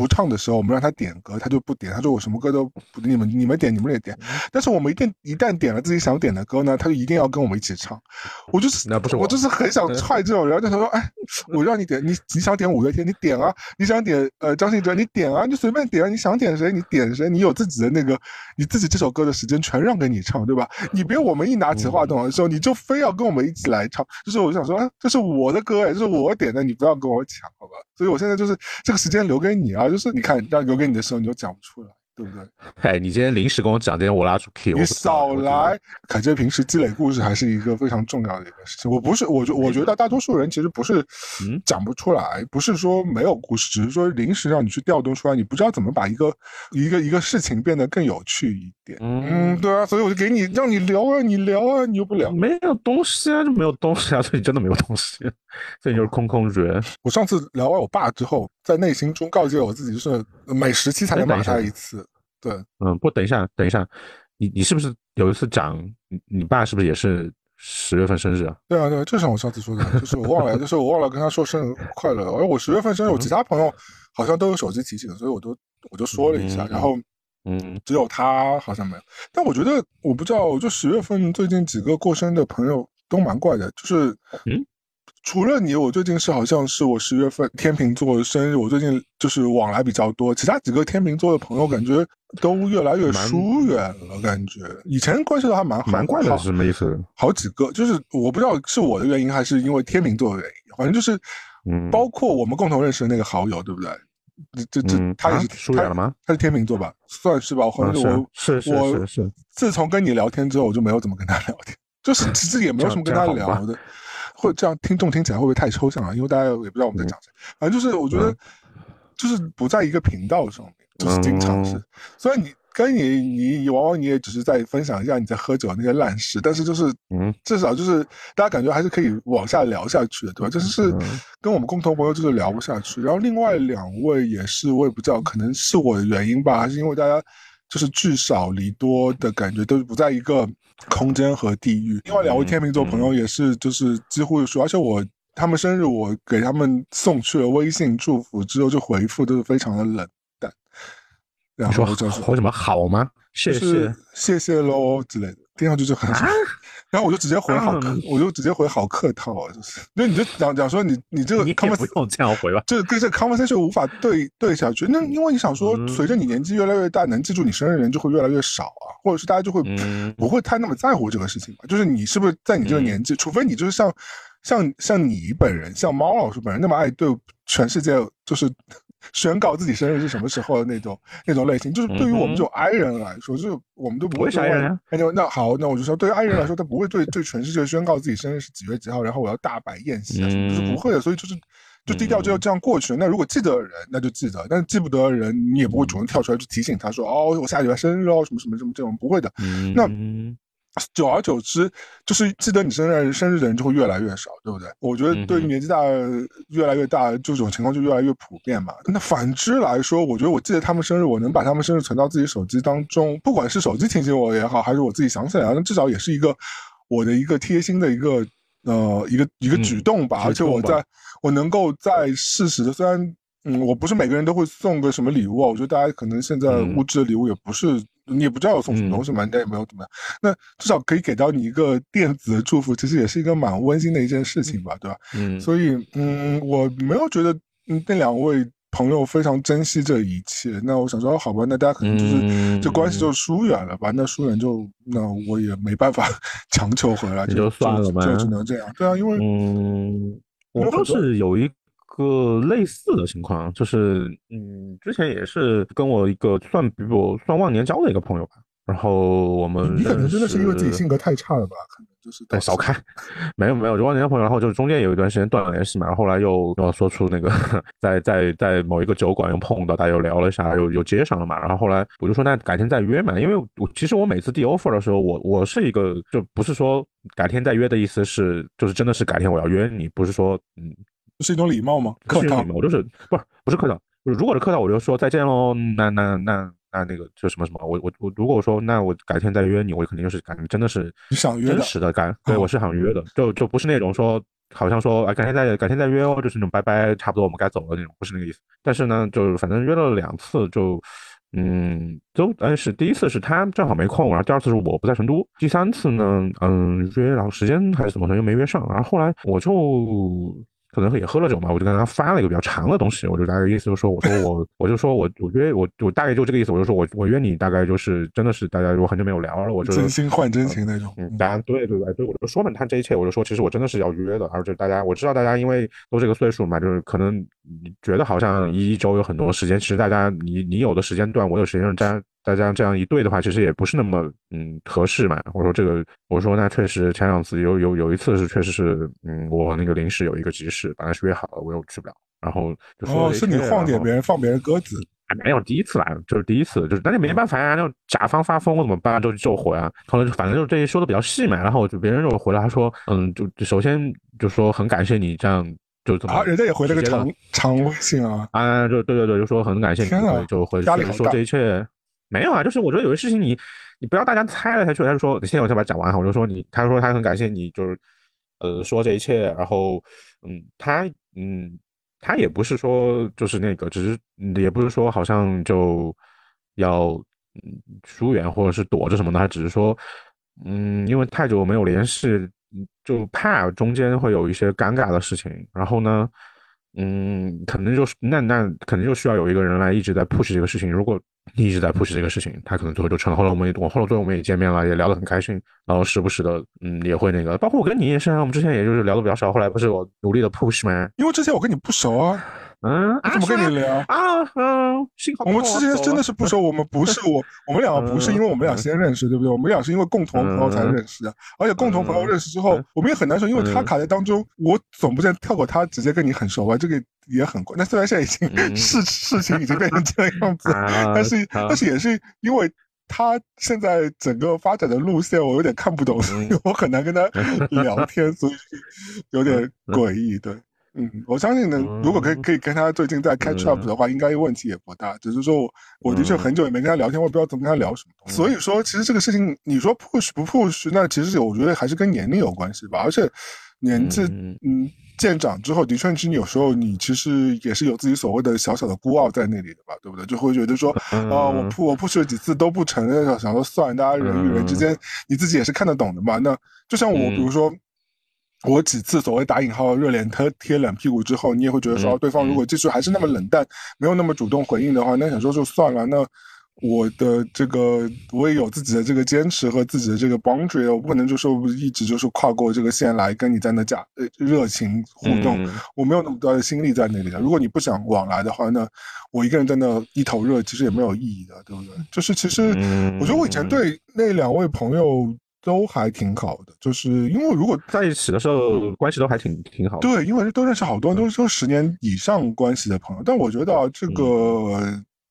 不唱的时候，我们让他点歌，他就不点，他说我什么歌都不，你们你们点，你们也点。但是我们一定一旦点了自己想点的歌呢，他就一定要跟我们一起唱。我就是那不是我，就是很想踹这种人，就他说，哎，我让你点，你你想点五月天，你点啊；你想点呃张信哲，你点啊，你随便点啊，你想点谁你点谁，你有自己的那个你自己这首歌的时间全让给你唱，对吧？你别我们一拿起话筒的时候，你就非要跟我们一起来唱，就是我想说，哎，这是我的歌哎，这是我点的，你不要跟我抢，好吧？所以我现在就是这个时间留给你啊。就是你看，要留给你的时候，你就讲不出来，对不对？哎，你今天临时跟我讲，这些我拉出 K，你少来。凯杰平时积累故事还是一个非常重要的一个事情。我不是，我觉我觉得大多数人其实不是讲不出来，不是说没有故事，只是说临时让你去调动出来，你不知道怎么把一个一个一个事情变得更有趣一点。嗯，对啊，所以我就给你让你聊啊，你聊啊，你又不聊，没有东西啊，就没有东西啊，所以真的没有东西，所以你就是空空如也。我上次聊完我爸之后，在内心中告诫我自己，就是每十期才能骂他一次。对，嗯，不，等一下，等一下，你你是不是有一次讲你你爸是不是也是十月份生日啊？对啊，对，就像我上次说的，就是我忘了，就是我忘了跟他说生日快乐。而我十月份生日，我其他朋友好像都有手机提醒，所以我都我就说了一下，然后嗯，只有他好像没有。但我觉得我不知道，就十月份最近几个过生的朋友都蛮怪的，就是嗯。除了你，我最近是好像是我十月份天秤座的生日，我最近就是往来比较多。其他几个天秤座的朋友感觉都越来越疏远了，感觉以前关系都还蛮好。蛮怪的是什么意思？好几个，就是我不知道是我的原因还是因为天秤座的原因，反正就是，嗯，包括我们共同认识的那个好友，对不对？这这他也是疏远了吗？他是天秤座吧？算是吧。我我是是是是。自从跟你聊天之后，我就没有怎么跟他聊天，就是其实也没有什么跟他聊的。会这样听众听起来会不会太抽象啊？因为大家也不知道我们在讲谁。反正就是我觉得，就是不在一个频道上面，就是经常是。所以你跟你你往往你也只是在分享一下你在喝酒那些烂事，但是就是嗯，至少就是大家感觉还是可以往下聊下去的，对吧？就是跟我们共同朋友就是聊不下去。然后另外两位也是，我也不知道，可能是我的原因吧，还是因为大家就是聚少离多的感觉，都是不在一个。空间和地域。另外两位天秤座朋友也是，就是几乎说，而且我他们生日，我给他们送去了微信祝福之后，就回复都是非常的冷淡。然后就是回什么好吗？谢谢谢谢喽之类的，听上去就很。然后我就直接回好客，我就直接回好客套啊，就是，因为你就讲讲说你你这个，你不用这样回吧，这跟这 conversation 无法对对下去。那因为你想说，随着你年纪越来越大，能记住你生日的人就会越来越少啊，或者是大家就会不会太那么在乎这个事情吧？就是你是不是在你这个年纪，除非你就是像像像你本人，像猫老师本人那么爱对全世界就是。宣告自己生日是什么时候的那种那种类型，就是对于我们这种 I 人来说，就是我们都不会说。那那好，那我就说，对于 I 人来说，他不会对对全世界宣告自己生日是几月几号，然后我要大摆宴席啊什么，是不会的。所以就是就低调就要这样过去。那如果记得的人，那就记得；但是记不得的人，你也不会主动跳出来去提醒他说，哦，我下礼拜生日哦，什么什么什么这种不会的。那。久而久之，就是记得你生日生日的人就会越来越少，对不对？我觉得对于年纪大越来越大这种情况就越来越普遍嘛。那反之来说，我觉得我记得他们生日，我能把他们生日存到自己手机当中，不管是手机提醒我也好，还是我自己想起来，那至少也是一个我的一个贴心的一个呃一个一个举动吧。而且我在我能够在适时的，虽然嗯，我不是每个人都会送个什么礼物啊，我觉得大家可能现在物质的礼物也不是。你也不知道我送什么东西嘛，人家也没有怎么样。那至少可以给到你一个电子的祝福，其实也是一个蛮温馨的一件事情吧，对吧？嗯，所以嗯，我没有觉得那两位朋友非常珍惜这一切。那我想说，好吧，那大家可能就是这关系就疏远了吧？那疏远就那我也没办法强求回来，就算了吧，就只能这样。对啊，因为嗯，我倒是有一。个类似的情况，就是嗯，之前也是跟我一个算比我算忘年交的一个朋友吧，然后我们你可能真的是因为自己性格太差了吧，可能就是对少开，没有没有就忘年交朋友，然后就中间有一段时间断了联系嘛，然后后来又又说出那个在在在某一个酒馆又碰到，大家又聊了一下，又又接上了嘛，然后后来我就说那改天再约嘛，因为我其实我每次递 offer 的时候，我我是一个就不是说改天再约的意思是就是真的是改天我要约你，不是说嗯。是一种礼貌吗？客套，我就是不是不是客套。如果是客套，我就说再见喽。那那那那那个就什么什么，我我我如果说那我改天再约你，我肯定就是感觉真的是你想约真实的感，对我是想约的，就就不是那种说好像说啊改天再改天再约哦，就是那种拜拜，差不多我们该走了那种，不是那个意思。但是呢，就是反正约了两次，就嗯都但是第一次是他正好没空，然后第二次是我不在成都，第三次呢嗯约然后时间还是怎么的又没约上，然后后来我就。可能也喝了酒嘛，我就跟他发了一个比较长的东西，我就大概意思就是说，我说我我就说我我约我我大概就这个意思，我就说我我约你大概就是真的是大家如果很久没有聊了，我就真心换真情那种。嗯，大家对对对，所以我就说嘛，他这一切，我就说其实我真的是要约的，而且大家我知道大家因为都这个岁数嘛，就是可能你觉得好像一周有很多时间，其实大家你你有的时间段，我有时间段。大家这样一对的话，其实也不是那么嗯合适嘛。我说这个，我说那确实前两次有有有一次是确实是嗯，我那个临时有一个急事，本来是约好了，我又去不了。然后就说哦，是你晃点别人放别人鸽子？没有第一次来，就是第一次，就是那就没办法呀，那甲方发疯我怎么办？就救火呀。后来就反正就这些说的比较细嘛，然后就别人就回来他说嗯，就首先就说很感谢你这样就怎么啊，人家也回了个长长微信啊啊，就对对对，就说很感谢你，就回说这一切。没有啊，就是我觉得有些事情你你不要大家猜来猜去。他就说，现在我先把它讲完哈。我就说你，他说他很感谢你，就是呃说这一切。然后嗯，他嗯他也不是说就是那个，只是也不是说好像就要疏远或者是躲着什么的。他只是说嗯，因为太久没有联系，就怕中间会有一些尴尬的事情。然后呢，嗯，可能就是那那肯定就需要有一个人来一直在 push 这个事情。如果你一直在 push 这个事情，他可能最后就成了。后来我们也我后来最后我们也见面了，也聊得很开心。然后时不时的，嗯，也会那个，包括我跟你也是，我们之前也就是聊的比较少。后来不是我努力的 push 吗？因为之前我跟你不熟啊。嗯，怎么跟你聊啊？嗯，我们之前真的是不熟，我们不是我，我们两个不是因为我们俩先认识，对不对？我们俩是因为共同朋友才认识的，而且共同朋友认识之后，我们也很难说，因为他卡在当中，我总不能跳过他，直接跟你很熟吧？这个也很怪。那虽然现在已经事事情已经变成这个样子，但是但是也是因为他现在整个发展的路线，我有点看不懂，所以我很难跟他 聊天，所以有点诡异，对。嗯，我相信呢，如果可以可以跟他最近在 catch up 的话，应该问题也不大。只是说，我我的确很久也没跟他聊天，我也不知道怎么跟他聊什么。所以说，其实这个事情，你说 push 不 push，那其实我觉得还是跟年龄有关系吧。而且年纪嗯渐长之后，的确，你有时候你其实也是有自己所谓的小小的孤傲在那里的吧，对不对？就会觉得说，啊，我 push 我 push 了几次都不成，想说算，大家人与人之间，你自己也是看得懂的嘛。那就像我，比如说。我几次所谓打引号热脸贴贴冷屁股之后，你也会觉得说，对方如果继续还是那么冷淡，没有那么主动回应的话，那想说就算了。那我的这个我也有自己的这个坚持和自己的这个 boundary，我不可能就说一直就是跨过这个线来跟你在那假呃热情互动，我没有那么多的心力在那里的。如果你不想往来的话，那我一个人在那一头热，其实也没有意义的，对不对？就是其实我觉得我以前对那两位朋友。都还挺好的，就是因为如果在一起的时候关系都还挺挺好。对，因为都认识好多，都是说十年以上关系的朋友。但我觉得啊这个，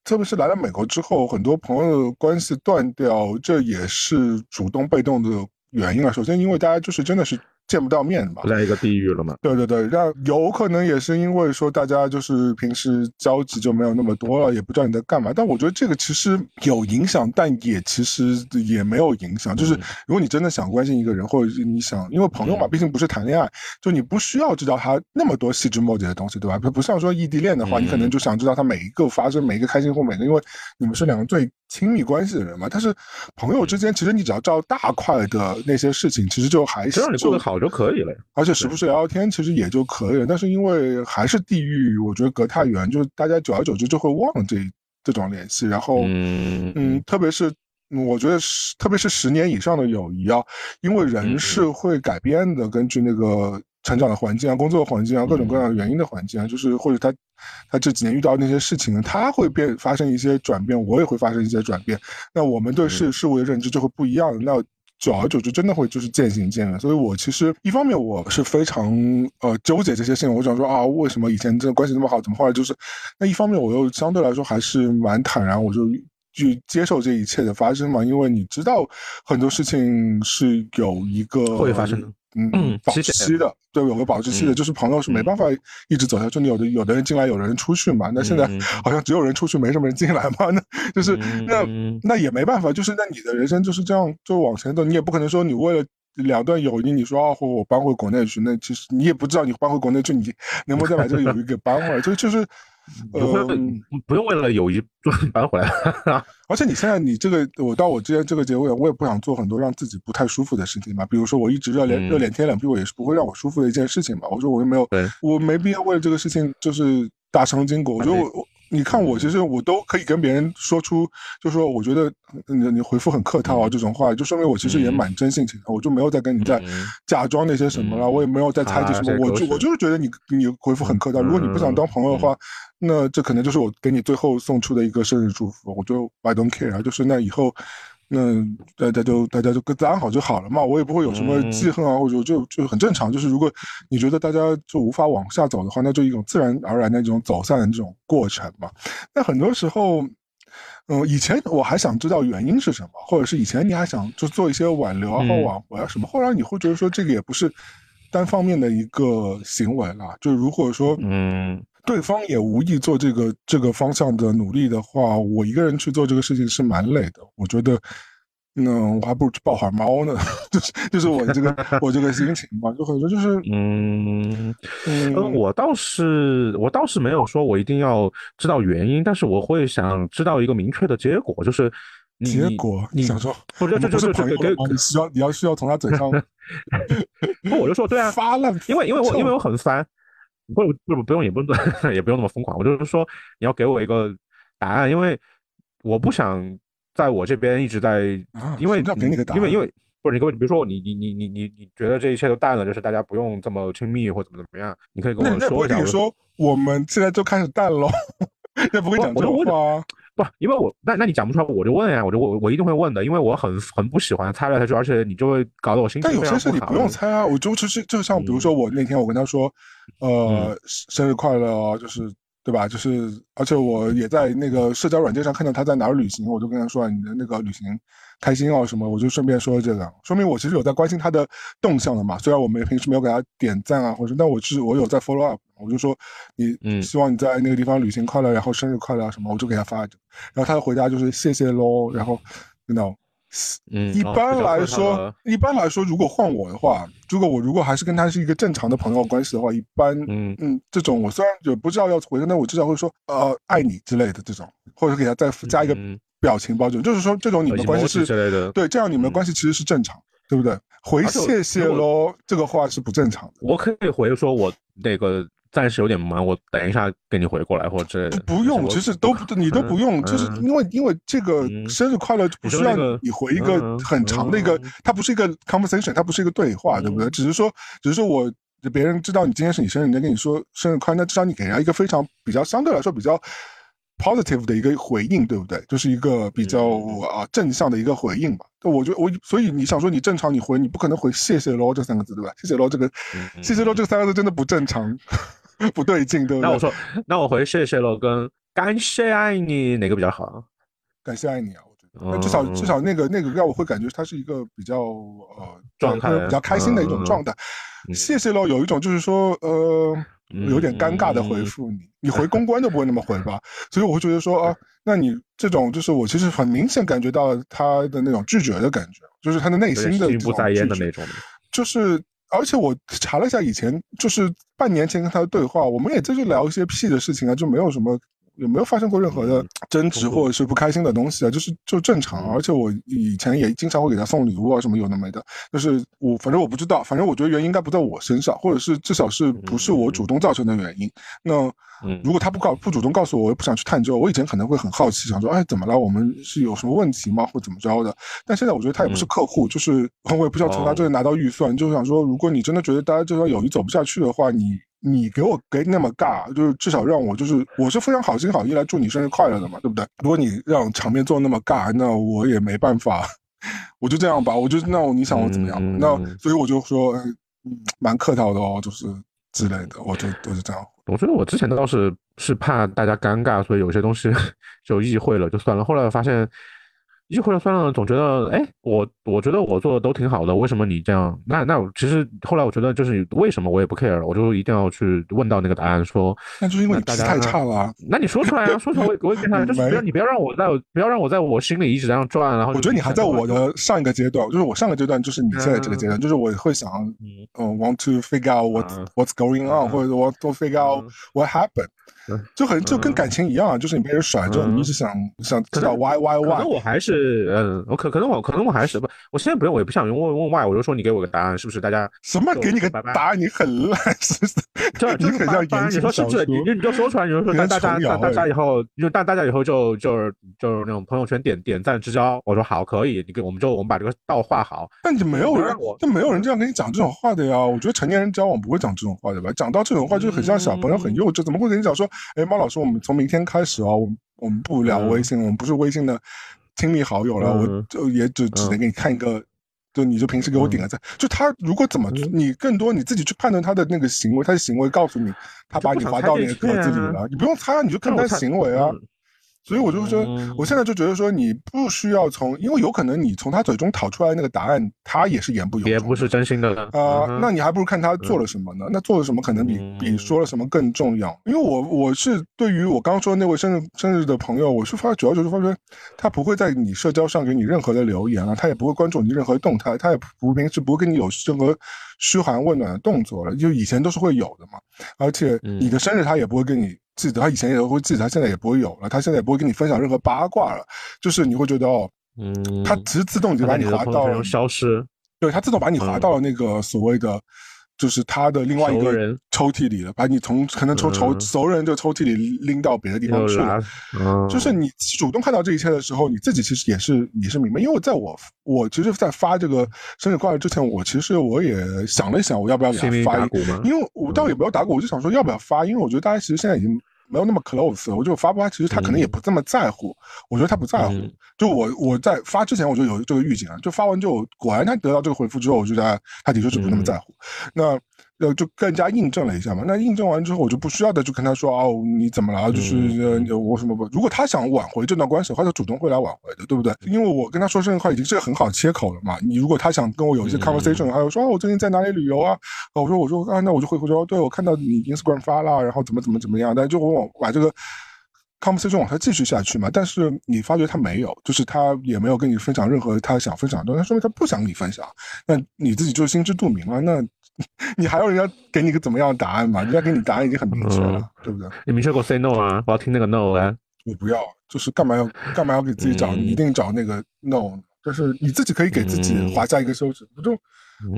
特别是来了美国之后，很多朋友关系断掉，这也是主动被动的原因啊。首先，因为大家就是真的是。见不到面嘛，不在一个地域了嘛？对对对，让有可能也是因为说大家就是平时交集就没有那么多了，也不知道你在干嘛。但我觉得这个其实有影响，但也其实也没有影响。就是如果你真的想关心一个人，或者是你想，因为朋友嘛，毕竟不是谈恋爱，就你不需要知道他那么多细枝末节的东西，对吧？不不像说异地恋的话，你可能就想知道他每一个发生，每一个开心或每个，因为你们是两个最亲密关系的人嘛。但是朋友之间，其实你只要照大块的那些事情，其实就还是做得好。就可以了，而且时不时聊聊天，其实也就可以了。但是因为还是地域，我觉得隔太远，就是大家久而久之就会忘了这这种联系。然后，嗯，特别是我觉得，特别是十年以上的友谊啊，因为人是会改变的，根据那个成长的环境啊、工作环境啊、各种各样的原因的环境啊，就是或者他他这几年遇到那些事情，他会变发生一些转变，我也会发生一些转变。那我们对事事物的认知就会不一样。那久而久之，真的会就是渐行渐远。所以我其实一方面我是非常呃纠结这些事情，我想说啊，为什么以前这个关系那么好，怎么后来就是？那一方面我又相对来说还是蛮坦然，我就去接受这一切的发生嘛，因为你知道很多事情是有一个会发生的。嗯，保质期的，对，有个保质期的，就是朋友是没办法一直走下去。你有的有的人进来，有的人出去嘛。那现在好像只有人出去，没什么人进来嘛。那就是那那也没办法，就是那你的人生就是这样就往前走。你也不可能说你为了两段友谊，你说啊，或我搬回国内去，那其实你也不知道你搬回国内去，你能不能再把这个友谊给搬回来？就就是，呃，不用为了友谊搬回来。而且你现在你这个，我到我之前这个结尾，我也不想做很多让自己不太舒服的事情嘛。比如说我一直热脸热脸贴冷屁股，也是不会让我舒服的一件事情嘛。我说我又没有，我没必要为了这个事情就是大伤筋骨。我觉得我。你看我，其实我都可以跟别人说出，就说我觉得你你回复很客套啊这种话，就说明我其实也蛮真性情的，我就没有再跟你在假装那些什么了，我也没有再猜忌什么，我就我就是觉得你你回复很客套，如果你不想当朋友的话，那这可能就是我给你最后送出的一个生日祝福，我就 I don't care，就是那以后。那大家就大家就各自安好就好了嘛，我也不会有什么记恨啊，或者就就很正常。就是如果你觉得大家就无法往下走的话，那就一种自然而然的一种走散的这种过程嘛。那很多时候，嗯，以前我还想知道原因是什么，或者是以前你还想就做一些挽留啊或挽回啊什么，后来你会觉得说这个也不是单方面的一个行为了。就如果说嗯。对方也无意做这个这个方向的努力的话，我一个人去做这个事情是蛮累的。我觉得，那我还不如去抱会儿猫呢，就是就是我这个 我这个心情嘛，就很多就是嗯嗯，我倒是我倒是没有说我一定要知道原因，但是我会想知道一个明确的结果，就是结果你想说，不就就就朋友你需要你要需要从他嘴上，不我就说对啊，发烂，因为因为我因为我很烦。不不不用也不用 也不用那么疯狂，我就是说你要给我一个答案，因为我不想在我这边一直在，因为因为因为不是你给我，比如说你你你你你你觉得这一切都淡了，就是大家不用这么亲密或怎么怎么样，你可以跟我说一下。你说我们现在就开始淡了，那不会讲这种话。不，因为我那那你讲不出来，我就问呀，我就我我一定会问的，因为我很很不喜欢猜来猜去，而且你就会搞得我心情。但有些事你不用猜啊，我就就是就像比如说我那天我跟他说，呃，生日快乐，就是对吧？就是而且我也在那个社交软件上看到他在哪儿旅行，我就跟他说你的那个旅行开心哦什么，我就顺便说这个，说明我其实有在关心他的动向的嘛。虽然我们平时没有给他点赞啊，或者但我是我有在 follow up。我就说你希望你在那个地方旅行快乐，然后生日快乐什么，我就给他发。然后他的回答就是谢谢喽。然后，you know，嗯，一般来说，一般来说，如果换我的话，如果我如果还是跟他是一个正常的朋友关系的话，一般，嗯嗯，这种我虽然就不知道要回，但我至少会说呃爱你之类的这种，或者给他再加一个表情包，就就是说这种你们关系是对，这样你们关系其实是正常，对不对？回谢谢喽这个话是不正常的。我可以回说我那个。暂时有点忙，我等一下给你回过来，或者不用，其实都你都不用，就是因为因为这个生日快乐不需要你回一个很长的一个，它不是一个 conversation，它不是一个对话，对不对？只是说，只是说我别人知道你今天是你生日，人家跟你说生日快乐，那至少你给人家一个非常比较相对来说比较 positive 的一个回应，对不对？就是一个比较啊正向的一个回应吧。我觉得我所以你想说你正常你回，你不可能回谢谢喽这三个字，对吧？谢谢喽这个谢谢喽这三个字真的不正常。不对劲，对不对？那我说，那我回谢谢了，跟感谢爱你哪个比较好？感谢爱你啊，我觉得，那至少至少那个那个让我会感觉它是一个比较呃状态比较开心的一种状态。谢谢喽，有一种就是说呃有点尴尬的回复你，你回公关都不会那么回吧？所以我会觉得说啊，那你这种就是我其实很明显感觉到他的那种拒绝的感觉，就是他的内心的心不在焉的那种，就是。而且我查了一下以前，就是半年前跟他的对话，我们也在这聊一些屁的事情啊，就没有什么有没有发生过任何的争执或者是不开心的东西啊，就是就正常。而且我以前也经常会给他送礼物啊，什么有的没的。就是我反正我不知道，反正我觉得原因应该不在我身上，或者是至少是不是我主动造成的原因。那。如果他不告不主动告诉我，我也不想去探究。我以前可能会很好奇，想说，哎，怎么了？我们是有什么问题吗？或怎么着的？但现在我觉得他也不是客户，就是 我也不知道从他这里拿到预算。就是想说，如果你真的觉得大家这段友谊走不下去的话，你你给我给那么尬，就是至少让我就是我是非常好心好意来祝你生日快乐的嘛，对不对？如果你让场面做那么尬，那我也没办法，我就这样吧。我就那我你想我怎么样？那所以我就说，嗯，蛮客套的哦，就是之类的，我就都是这样。我觉得我之前倒是是怕大家尴尬，所以有些东西 就意会了就算了。后来发现，一回来算了，总觉得，哎，我我觉得我做的都挺好的，为什么你这样？那那其实后来我觉得就是为什么我也不 care，我就一定要去问到那个答案，说那就是因为你大家太差了。那你说出来啊，说出来我也我也跟他，就是不要你不要让我在不要让我在我心里一直这样转，然后我觉得你还在我的上一个阶段，就是我上个阶段就是你现在这个阶段，就是我会想，嗯，want to figure out what what's going on，或者 want to figure out what happened。就很就跟感情一样，就是你被人甩之后，你一直想想知道 why why why。可能我还是嗯，我可可能我可能我还是不，我现在不用，我也不想用问问 why，我就说你给我个答案，是不是？大家什么给你个答案？你很烂，是就你很像言情小说。你你就说出来，你就说大家大大家以后就大大家以后就就是就是那种朋友圈点点赞之交。我说好，可以，你给我们就我们把这个道画好。但你没有人，就没有人这样跟你讲这种话的呀。我觉得成年人交往不会讲这种话的吧？讲到这种话就很像小朋友，很幼稚，怎么会跟你讲说？哎，猫老师，我们。从明天开始啊，我们我们不聊微信，我们不是微信的亲密好友了，我就也只只能给你看一个，就你就平时给我点个赞。就他如果怎么，你更多你自己去判断他的那个行为，他的行为告诉你，他把你划到那个格子里了，你不用猜，你就看他行为啊。所以我就说，我现在就觉得说，你不需要从，因为有可能你从他嘴中讨出来那个答案，他也是言不由衷，也不是真心的啊。那你还不如看他做了什么呢？那做了什么可能比比说了什么更重要。因为我我是对于我刚刚说那位生日生日的朋友，我是发主要就是发觉他不会在你社交上给你任何的留言啊，他也不会关注你任何动态，他也不平时不会跟你有任何嘘寒问暖的动作了，就以前都是会有的嘛。而且你的生日他也不会跟你。记得他以前也会记得，他现在也不会有了。他现在也不会跟你分享任何八卦了。就是你会觉得哦，嗯，他其实自动已经把你划到了消失，对他自动把你划到了那个所谓的。就是他的另外一个抽屉里了，把你从可能从抽熟人这个抽屉里拎到别的地方去了。就是你主动看到这一切的时候，你自己其实也是也是明白，因为在我我其实，在发这个生日快乐之前，我其实我也想了想，我要不要给他发一个，因为我倒也没有打鼓，我就想说要不要发，因为我觉得大家其实现在已经。没有那么 close，我就发不发，其实他可能也不这么在乎。我觉得他不在乎。就我我在发之前我就有这个预警啊，就发完就果然他得到这个回复之后，我就觉得他的确是不那么在乎。那。呃，就更加印证了一下嘛。那印证完之后，我就不需要再去跟他说哦，你怎么了？就是呃，我什么不？如果他想挽回这段关系，他就主动会来挽回的，对不对？因为我跟他说这句话已经是个很好切口了嘛。你如果他想跟我有一些 conversation，还有说啊，我最近在哪里旅游啊？我说我说啊，那我就会说，对我看到你 Instagram 发了，然后怎么怎么怎么样？但就我往把这个 conversation 往下继续下去嘛。但是你发觉他没有，就是他也没有跟你分享任何他想分享的东西，说明他不想跟你分享。那你自己就心知肚明了。那。你还要人家给你个怎么样的答案吗？人家给你答案已经很明确了，对不对？你明确给我 say no 啊！我要听那个 no 啊！我不要，就是干嘛要干嘛要给自己找？你一定找那个 no，就是你自己可以给自己划下一个休止，不就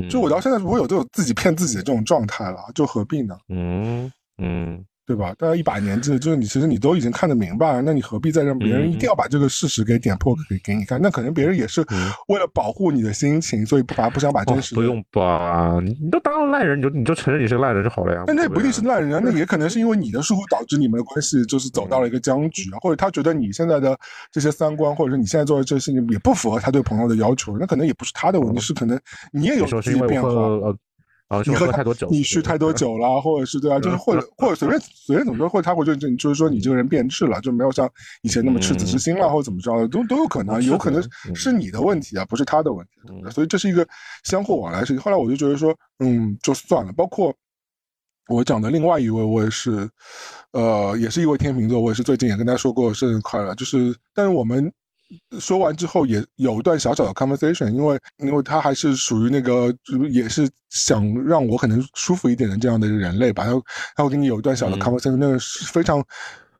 就我到现在不会有这种自己骗自己的这种状态了，就何必呢？嗯嗯。对吧？大家一把年纪，就是你，其实你都已经看得明白了，那你何必再让别人一定要把这个事实给点破给给你看？那可能别人也是为了保护你的心情，所以不把不想把真实。不用吧？你你都当了烂人，你就你就承认你是个烂人就好了呀。那那也不一定是烂人啊，那也可能是因为你的疏忽导致你们的关系就是走到了一个僵局啊，或者他觉得你现在的这些三观，或者是你现在做的这些事情也不符合他对朋友的要求，那可能也不是他的问题，是可能你也有自己变化。你喝太多酒，你酗太多酒了，或者是对啊，就是或者 或者随便随便怎么说，或者他会就就就是说你这个人变质了，就没有像以前那么赤子之心了，或者怎么着的，都都有可能，有可能是你的问题啊，不是他的问题，所以这是一个相互往来事情。后来我就觉得说，嗯，就算了。包括我讲的另外一位，我也是，呃，也是一位天秤座，我也是最近也跟他说过生日快乐，就是但是我们。说完之后也有一段小小的 conversation，因为因为他还是属于那个，也是想让我可能舒服一点的这样的人类吧。他他会跟你有一段小的 conversation，那个是非常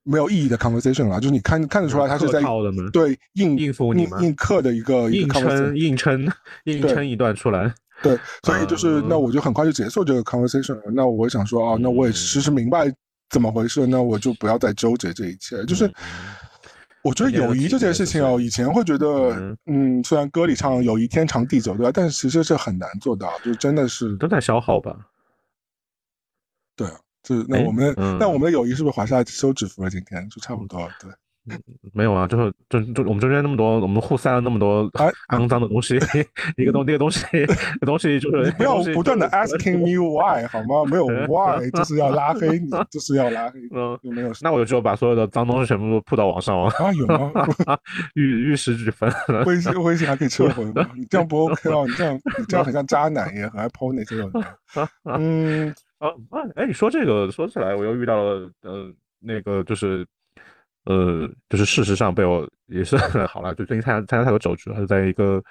没有意义的 conversation 了，就是你看看得出来他是在对应应付你应客的一个硬撑硬撑硬撑一段出来。对，所以就是那我就很快就结束这个 conversation 了。那我想说啊，那我也其实明白怎么回事，那我就不要再纠结这一切，就是。我觉得友谊这件事情哦，以前会觉得，嗯，虽然歌里唱友谊天长地久，对吧？但是其实是很难做到，就真的是都在消耗吧。对，就那我们那我们的友谊是不是华夏休止符了？今天就差不多，对。没有啊，就是就就我们中间那么多，我们互塞了那么多肮脏的东西，一个东这个东西，东西就是不要不断的 asking me why 好吗？没有 why 就是要拉黑你，就是要拉黑，嗯，没有。那我就只有把所有的脏东西全部都铺到网上了啊，有吗？玉玉石俱焚。微信微信还可以撤回吗？你这样不 OK 哦，你这样你这样很像渣男也很爱剖那些人。嗯啊啊，哎，你说这个说起来，我又遇到了呃那个就是。呃，就是事实上被我也是 好了，就最近参加参加太多酒局了，是在一个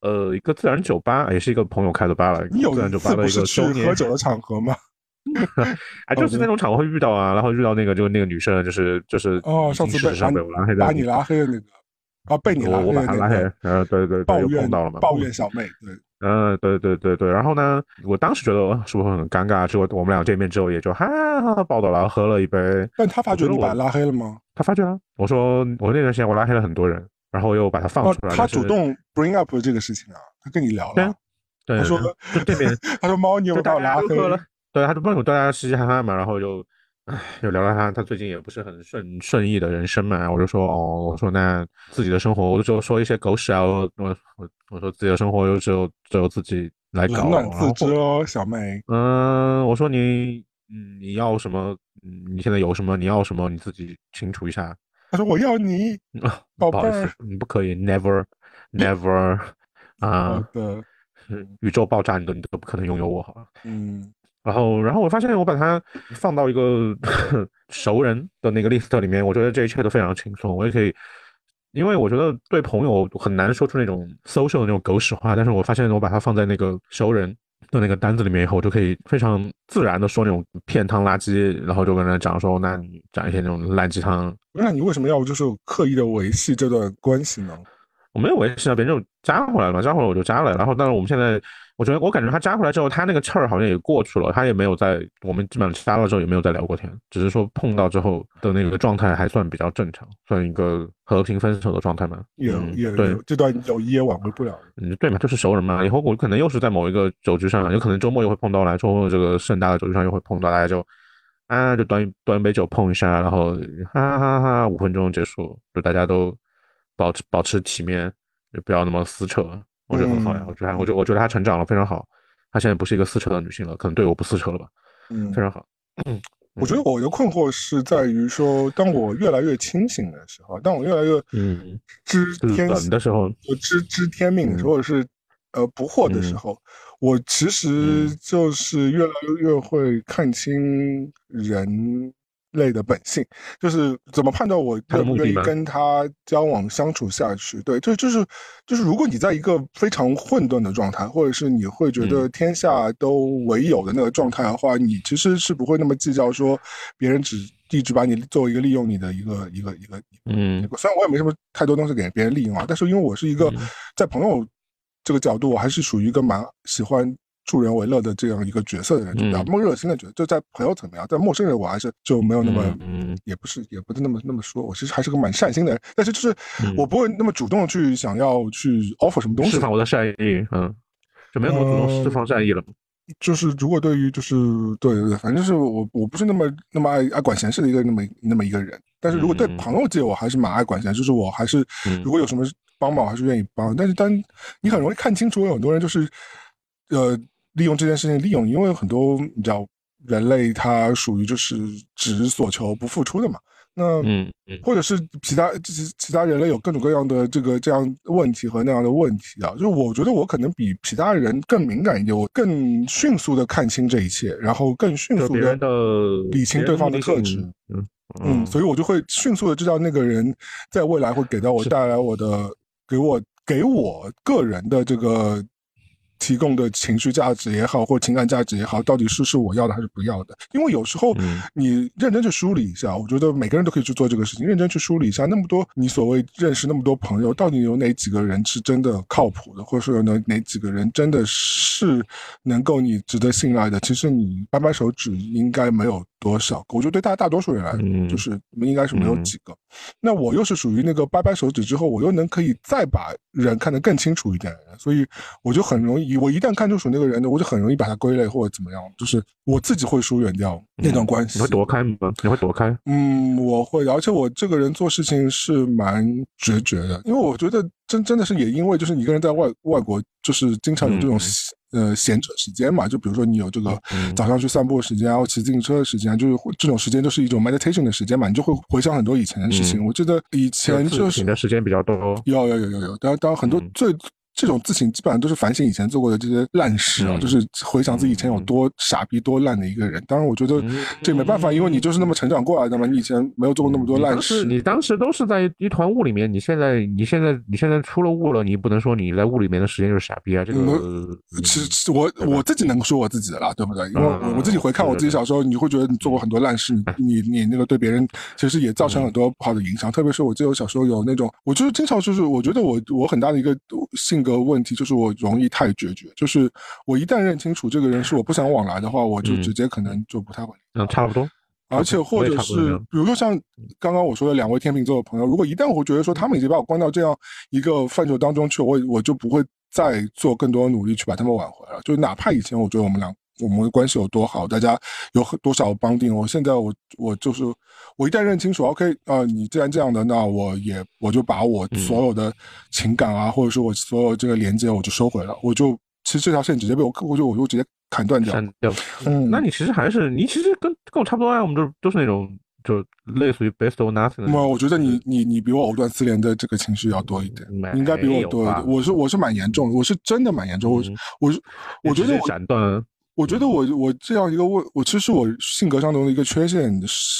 呃一个自然酒吧，也是一个朋友开的吧了。你有自然酒吧的一个酒喝酒的场合吗？哎，就是那种场合会遇到啊，然后遇到那个就是那个女生，就是就是哦，上次被我拉黑的，把你拉黑的那个啊，被你我，我把他拉黑，呃，对对对，抱怨到了嘛，抱怨小妹，对。嗯，对对对对，然后呢，我当时觉得是不是很尴尬？结果我们俩见面之后，也就哈哈抱到了，喝了一杯。但他发觉你把他拉黑了吗？他发觉了。我说我那段时间我拉黑了很多人，然后又把他放出来。他主动 bring up 这个事情啊，他跟你聊了。对，他说这边，他说猫，你有把我拉黑了。对，他就问我大家嘻嘻哈哈嘛，然后就。唉，又聊聊他，他最近也不是很顺顺意的人生嘛。我就说，哦，我说那自己的生活，我就说一些狗屎啊。我我我说自己的生活又只有只有自己来搞。冷暖自知哦，小妹。嗯，我说你，嗯，你要什么？嗯，你现在有什么？你要什么？你自己清楚一下。他说我要你，宝贝儿，你不可以，never，never，啊，宇宙爆炸你都你都不可能拥有我，好了。嗯。然后，然后我发现我把它放到一个 熟人的那个 list 里面，我觉得这一切都非常轻松。我也可以，因为我觉得对朋友很难说出那种 social 的那种狗屎话，但是我发现我把它放在那个熟人的那个单子里面以后，我就可以非常自然的说那种片汤垃圾，然后就跟他讲说，那你讲一些那种烂鸡汤。那你为什么要就是刻意的维系这段关系呢？我没有维系啊，别人就加回来了嘛，加回来我就加了。然后，但是我们现在。我觉得我感觉他加回来之后，他那个气儿好像也过去了，他也没有在我们基本上加了之后也没有再聊过天，只是说碰到之后的那个状态还算比较正常，算一个和平分手的状态嘛。也也对，这段友谊也挽回不了。嗯，对嘛，就是熟人嘛。以后我可能又是在某一个酒局上，有可能周末又会碰到来，周末这个盛大的酒局上又会碰到，大家就啊就端端一杯酒碰一下，然后哈哈哈五分钟结束，就大家都保持保持体面，就不要那么撕扯。我觉得很好呀，我觉得，我觉得，我觉得她成长了非常好，她现在不是一个撕扯的女性了，可能对我不撕扯了吧，嗯，非常好。嗯我觉得我的困惑是在于说，当我越来越清醒的时候，当我越来越嗯知天的时候，我知知天命的时候，或者是呃不惑的时候，我其实就是越来越会看清人。类的本性，就是怎么判断我愿不愿意跟他交往相处下去？对，就就是就是，如果你在一个非常混沌的状态，或者是你会觉得天下都唯有的那个状态的话，你其实是不会那么计较说别人只一直把你作为一个利用你的一个一个一个嗯。虽然我也没什么太多东西给别人利用啊，但是因为我是一个在朋友这个角度，我还是属于一个蛮喜欢。助人为乐的这样一个角色的人，就比较么热心的角色，就在朋友层面啊，在陌生人我还是就没有那么，嗯，也不是，也不是那么那么说，我其实还是个蛮善心的人，但是就是我不会那么主动去想要去 offer 什么东西，释放我的善意，嗯，就没有那么主动释放善意了。就是如果对于就是对对对，反正是我我不是那么那么爱爱管闲事的一个那么那么一个人，但是如果对朋友界我还是蛮爱管闲，就是我还是如果有什么帮忙，我还是愿意帮，但是当你很容易看清楚有很多人就是，呃。利用这件事情利用，因为很多你知道，人类他属于就是只所求不付出的嘛。那嗯，或者是其他其其他人类有各种各样的这个这样问题和那样的问题啊。就是我觉得我可能比其他人更敏感一点，我更迅速的看清这一切，然后更迅速的理清对方的特质。嗯嗯，所以我就会迅速的知道那个人在未来会给到我带来我的给我给我个人的这个。提供的情绪价值也好，或情感价值也好，到底是是我要的还是不要的？因为有时候你认真去梳理一下，我觉得每个人都可以去做这个事情。认真去梳理一下，那么多你所谓认识那么多朋友，到底有哪几个人是真的靠谱的，或者说有哪哪几个人真的是能够你值得信赖的？其实你掰掰手指，应该没有多少个？我觉得对大大多数人来说，就是应该是没有几个。那我又是属于那个掰掰手指之后，我又能可以再把人看得更清楚一点的人，所以我就很容易，我一旦看清楚那个人呢，我就很容易把他归类或者怎么样，就是我自己会疏远掉那段关系。你会躲开吗？你会躲开？嗯，我会，而且我这个人做事情是蛮决绝的，因为我觉得真真的是也因为就是一个人在外外国，就是经常有这种。呃，闲着时间嘛，就比如说你有这个早上去散步的时间，然后骑自行车的时间，就是这种时间都是一种 meditation 的时间嘛，你就会回想很多以前的事情。我记得以前就是你的时间比较多，有有有有有，当当很多最。这种自省基本上都是反省以前做过的这些烂事啊，就是回想自己以前有多傻逼、多烂的一个人。当然，我觉得这没办法，因为你就是那么成长过来的嘛，你以前没有做过那么多烂事。你当时都是在一团雾里面，你现在你现在你现在出了雾了，你不能说你在雾里面的时间就是傻逼啊。这个其实我我自己能说我自己的啦，对不对？因为我自己回看我自己小时候，你会觉得你做过很多烂事，你你那个对别人其实也造成很多不好的影响。特别是我记得我小时候有那种，我就是经常就是我觉得我我很大的一个性格问题就是我。容易太决绝，就是我一旦认清楚这个人是我不想往来的话，我就直接可能就不太会。嗯，差不多。而且或者是，比如说像刚刚我说的两位天秤座的朋友，如果一旦我觉得说他们已经把我关到这样一个范畴当中去，我我就不会再做更多的努力去把他们挽回了。就哪怕以前我觉得我们俩我们的关系有多好，大家有很多少帮定，我现在我我就是我一旦认清楚，OK 啊，你既然这样的，那我也我就把我所有的情感啊，或者说我所有这个连接，我就收回了，我就其实这条线直接被我，我就我就直接砍断掉。嗯，那你其实还是你其实跟跟我差不多啊，我们都都是那种就类似于 best or nothing。那我觉得你你你比我藕断丝连的这个情绪要多一点，应该比我多一点。我是我是蛮严重的，我是真的蛮严重。我是我是我觉得我斩断。我觉得我我这样一个问，我其实我性格上的一个缺陷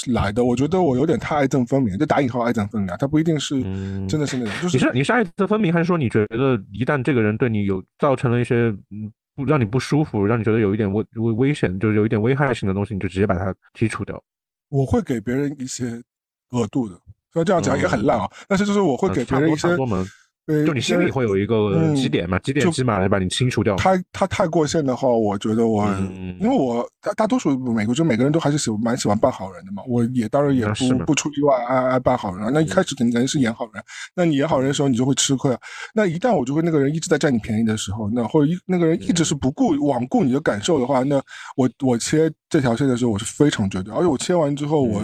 来的。我觉得我有点太爱憎分明，就打引号爱憎分明，他不一定是真的是那种。就是你是你是爱憎分明，还是说你觉得一旦这个人对你有造成了一些嗯不让你不舒服，让你觉得有一点危危危险，就是有一点危害性的东西，你就直接把它剔除掉？我会给别人一些额度的，虽然这样讲也很烂啊，但是就是我会给别人一些。就你心里会有一个几点嘛，几点几码来把你清除掉。他他太过线的话，我觉得我，因为我大大多数美国就每个人都还是喜蛮喜欢扮好人的嘛。我也当然也不不出意外爱爱扮好人。那一开始肯定是演好人，那你演好人的时候你就会吃亏啊。那一旦我就会那个人一直在占你便宜的时候，那或者一那个人一直是不顾罔顾你的感受的话，那我我切这条线的时候我是非常绝对，而且我切完之后我。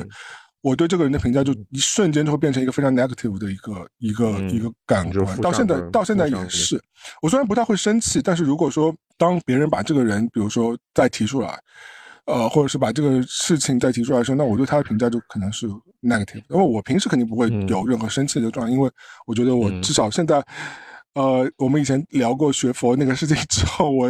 我对这个人的评价就一瞬间就会变成一个非常 negative 的一个一个一个感官，到现在到现在也是。我虽然不太会生气，但是如果说当别人把这个人，比如说再提出来，呃，或者是把这个事情再提出来的时候，那我对他的评价就可能是 negative。因为我平时肯定不会有任何生气的状态，因为我觉得我至少现在，呃，我们以前聊过学佛那个事情之后，我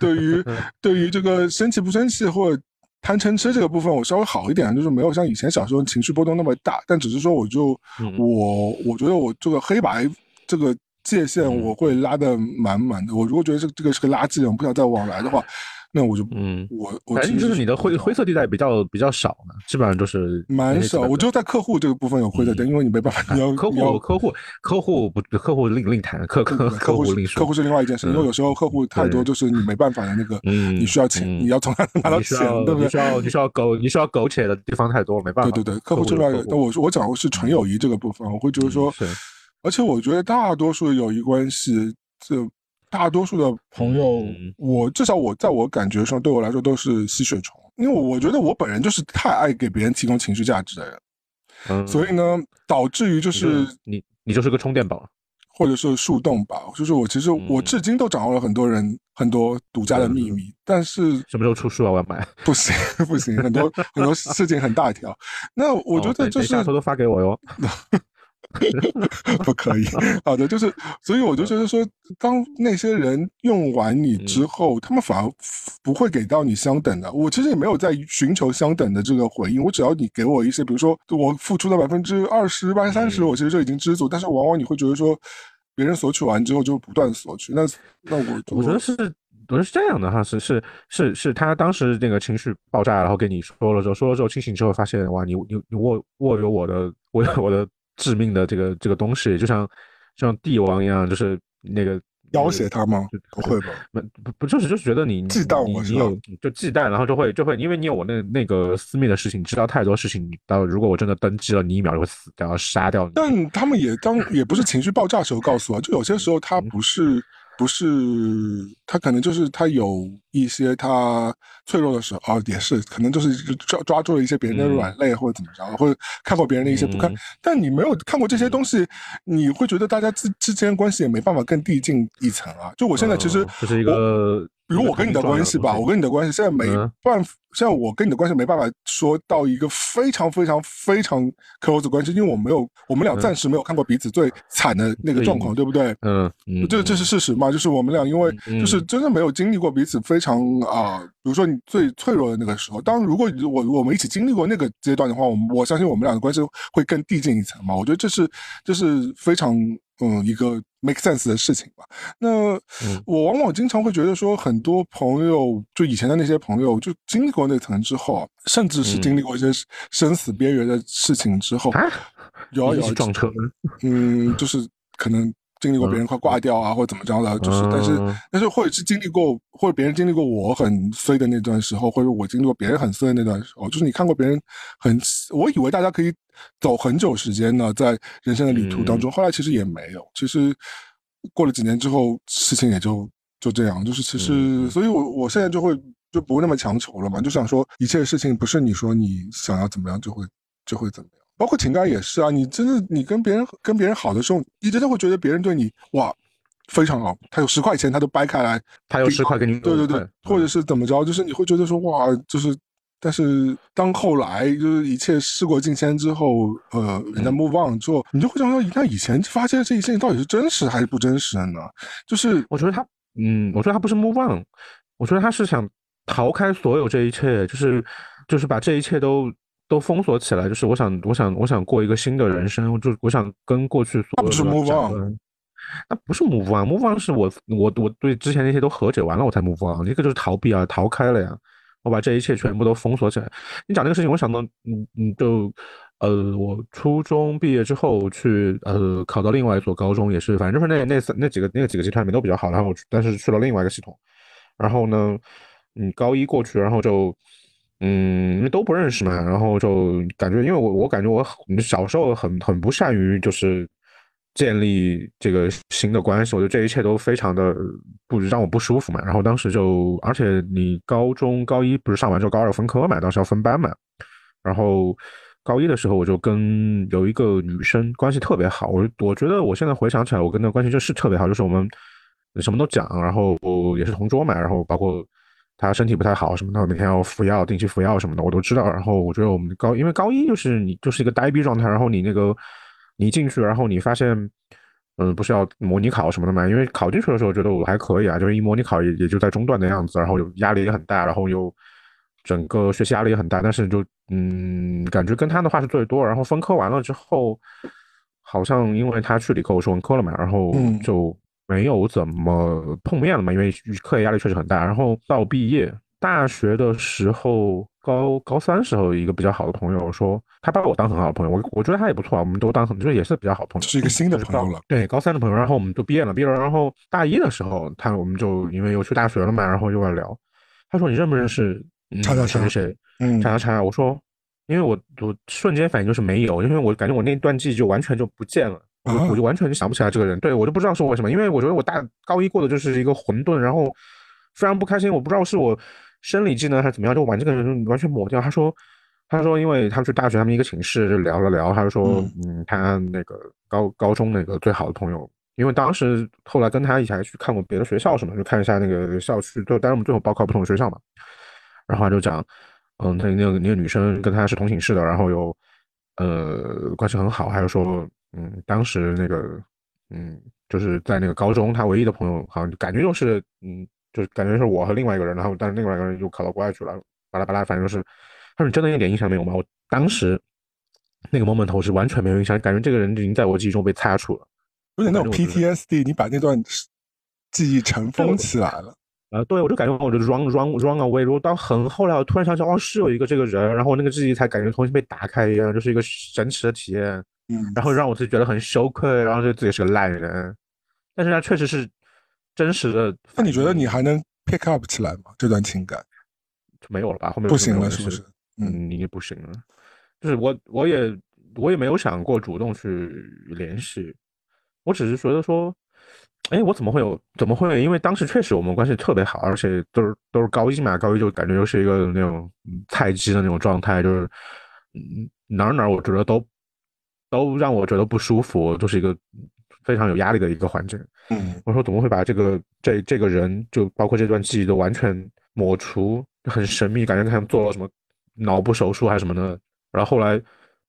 对于 对于这个生气不生气或者。贪嗔痴这个部分我稍微好一点，就是没有像以前小时候情绪波动那么大，但只是说我就我我觉得我这个黑白这个界限我会拉的满满的。我如果觉得这这个是个垃圾，我不想再往来的话。那我就嗯，我我反正就是你的灰灰色地带比较比较少呢，基本上都是蛮少。我就在客户这个部分有灰色地带，因为你没办法，你要 客户客户客户不客户另另谈，客客客户另说，客户是另外一件事。因为有时候客户太多，就是你没办法的那个，嗯，你需要钱，你要从哪拿到钱，对不对？你需要你需要苟你需要苟且的地方太多了，没办法。对对对，客户之外，那我我讲的是纯友谊这个部分，我会觉得说，而且我觉得大多数的友谊关系这。大多数的朋友，我至少我在我感觉上，对我来说都是吸血虫，因为我觉得我本人就是太爱给别人提供情绪价值的人，所以呢，导致于就是你你就是个充电宝，或者是树洞吧，就是我其实我至今都掌握了很多人很多独家的秘密，但是什么时候出书啊？我要买，不行不行，很多很多事情很大条，那我觉得就是偷偷发给我哟。不可以，好的，就是，所以我就觉得说，当那些人用完你之后，他们反而不会给到你相等的。我其实也没有在寻求相等的这个回应，我只要你给我一些，比如说我付出的百分之二十、百分之三十，我其实就已经知足。但是往往你会觉得说，别人索取完之后就不断索取，那那我我觉得是，我觉得是这样的哈，是是是是他当时那个情绪爆炸，然后跟你说了之后，说了之后清醒之后发现，哇，你你你握握有我的，我有我的。致命的这个这个东西，就像像帝王一样，就是那个要挟他吗？不会吧？不不不，就是就是觉得你忌惮我，你有就忌惮，然后就会就会，因为你有我那那个私密的事情，你知道太多事情，到如果我真的登基了，你一秒就会死掉，杀掉你。但他们也当也不是情绪爆炸时候告诉我，就有些时候他不是。不是他，可能就是他有一些他脆弱的时候哦，也是可能就是抓抓住了一些别人的软肋或者怎么着，或者看过别人的一些不堪。但你没有看过这些东西，你会觉得大家之之间关系也没办法更递进一层啊。就我现在其实这是一个。比如我跟你的关系吧，我跟你的关系现在没办法，现在我跟你的关系没办法说到一个非常非常非常 close 的关系，因为我没有，我们俩暂时没有看过彼此最惨的那个状况，对不对？嗯，这这是事实嘛？就是我们俩因为就是真的没有经历过彼此非常啊，比如说你最脆弱的那个时候，当如果我我们一起经历过那个阶段的话，我我相信我们俩的关系会更递进一层嘛。我觉得这是这是非常。嗯，一个 make sense 的事情吧。那我往往经常会觉得说，很多朋友就以前的那些朋友，就经历过那层之后，甚至是经历过一些生死边缘的事情之后，有有撞车，嗯，就是可能。经历过别人快挂掉啊，或者怎么着的，就是，但是，但是，或者是经历过，或者别人经历过我很衰的那段时候，或者我经历过别人很衰的那段时候，就是你看过别人很，我以为大家可以走很久时间呢，在人生的旅途当中，后来其实也没有，其实过了几年之后，事情也就就这样，就是其实，所以我我现在就会就不会那么强求了嘛，就想说一切事情不是你说你想要怎么样就会就会怎么样。包括情感也是啊，你真的你跟别人跟别人好的时候，你真的会觉得别人对你哇非常好，他有十块钱他都掰开来，他有十块给你，对对对，或者是怎么着，就是你会觉得说哇，就是，但是当后来就是一切事过境迁之后，呃，人家 move on 之后，你就会想说，那以前发现这一切到底是真实还是不真实的呢？就是我觉得他，嗯，我觉得他不是 move on，我觉得他是想逃开所有这一切，就是就是把这一切都。都封锁起来，就是我想，我想，我想过一个新的人生，就我想跟过去所有的 move on，那不是 move on，move on 是我我我对之前那些都和解完了，我才 move on，这个就是逃避啊，逃开了呀，我把这一切全部都封锁起来。你讲这个事情，我想到，嗯嗯，就呃，我初中毕业之后去呃考到另外一所高中，也是，反正就是那那三那几个那个几个集团里面都比较好，然后但是去了另外一个系统，然后呢，嗯，高一过去，然后就。嗯，因为都不认识嘛，然后就感觉，因为我我感觉我小时候很很不善于就是建立这个新的关系，我觉得这一切都非常的不让我不舒服嘛。然后当时就，而且你高中高一不是上完之后高二分科嘛，当时要分班嘛。然后高一的时候我就跟有一个女生关系特别好，我我觉得我现在回想起来，我跟她关系就是特别好，就是我们什么都讲，然后也是同桌嘛，然后包括。他身体不太好什么的，每天要服药，定期服药什么的，我都知道。然后我觉得我们高，因为高一就是你就是一个呆逼状态，然后你那个你进去，然后你发现，嗯，不是要模拟考什么的嘛？因为考进去的时候觉得我还可以啊，就是一模拟考也也就在中段的样子，然后有压力也很大，然后又整个学习压力也很大，但是就嗯，感觉跟他的话是最多。然后分科完了之后，好像因为他去理科，我是文科了嘛，然后就。没有怎么碰面了嘛，因为课业压力确实很大。然后到毕业，大学的时候，高高三时候，一个比较好的朋友说，他把我当很好的朋友，我我觉得他也不错啊，我们都当很就是也是比较好朋友，是一个新的朋友了。对，高三的朋友，然后我们就毕业了，毕业了，然后大一的时候，他我们就因为又去大学了嘛，然后又要聊。他说你认不认识叉叉谁谁？嗯，叉叉叉。我说，因为我我瞬间反应就是没有，因为我感觉我那段记忆就完全就不见了。我我就完全就想不起来这个人，对我就不知道是为什么，因为我觉得我大高一过的就是一个混沌，然后非常不开心，我不知道是我生理技能还是怎么样，就把这个人完全抹掉。他说，他说，因为他们去大学，他们一个寝室就聊了聊，他就说，嗯，他那个高高中那个最好的朋友，因为当时后来跟他一起还去看过别的学校什么，就看一下那个校区，就当然我们最后报考不同的学校嘛，然后他就讲，嗯，他那个那个女生跟他是同寝室的，然后又呃关系很好，还有说。嗯，当时那个，嗯，就是在那个高中，他唯一的朋友好像感觉就是，嗯，就是感觉是我和另外一个人，然后但是另外一个人又考到国外去了，巴拉巴拉，反正就是，他说你真的一点印象没有吗？我当时那个 moment 我是完全没有印象，感觉这个人已经在我记忆中被擦除了，有点那种 PTSD，你把那段记忆尘封起来了。呃，对，我就感觉我就 run run run away，如果到很后来，我突然想起哦，是有一个这个人，然后那个记忆才感觉重新被打开一样，就是一个神奇的体验。然后让我自己觉得很羞愧，然后就自己是个烂人，但是他确实是真实的。那你觉得你还能 pick up 起来吗？这段情感就没有了吧？后面不行了，是不是？嗯，你不行了。就是我，我也，我也没有想过主动去联系，我只是觉得说，哎，我怎么会有？怎么会？因为当时确实我们关系特别好，而且都是都是高一嘛，高一就感觉又是一个那种菜鸡的那种状态，就是嗯哪哪我觉得都都让我觉得不舒服，就是一个非常有压力的一个环境。嗯，我说怎么会把这个这这个人，就包括这段记忆都完全抹除，很神秘，感觉像做了什么脑部手术还是什么的。然后后来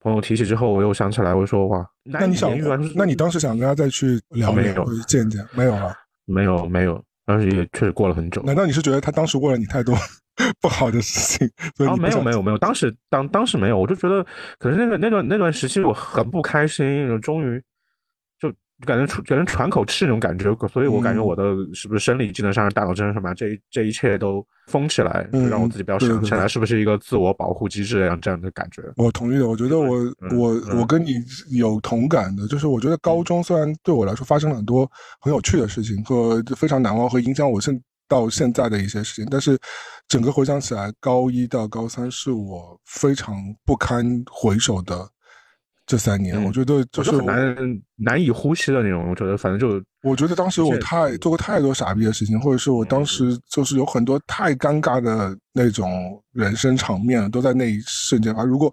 朋友提起之后，我又想起来，我说哇，那你想，那你当时想跟他再去聊没有见见？没有了，没有没有，当时也确实过了很久。难道你是觉得他当时问了你太多 不好的事情？啊，没有没有没有，当时当当时没有，我就觉得可是那个那段那段时期我很不开心，终于。感觉出，感觉喘口气那种感觉，所以我感觉我的是不是生理机能上、大脑机能上面，这这一切都封起来，就让我自己不要想起来，是不是一个自我保护机制这样这样的感觉？我同意的，我觉得我我我跟你有同感的，就是我觉得高中虽然对我来说发生了很多很有趣的事情和非常难忘和影响我现到现在的一些事情，但是整个回想起来，高一到高三是我非常不堪回首的。这三年，我觉得就是难难以呼吸的那种。我觉得，反正就我觉得当时我太做过太多傻逼的事情，或者是我当时就是有很多太尴尬的那种人生场面，都在那一瞬间发如果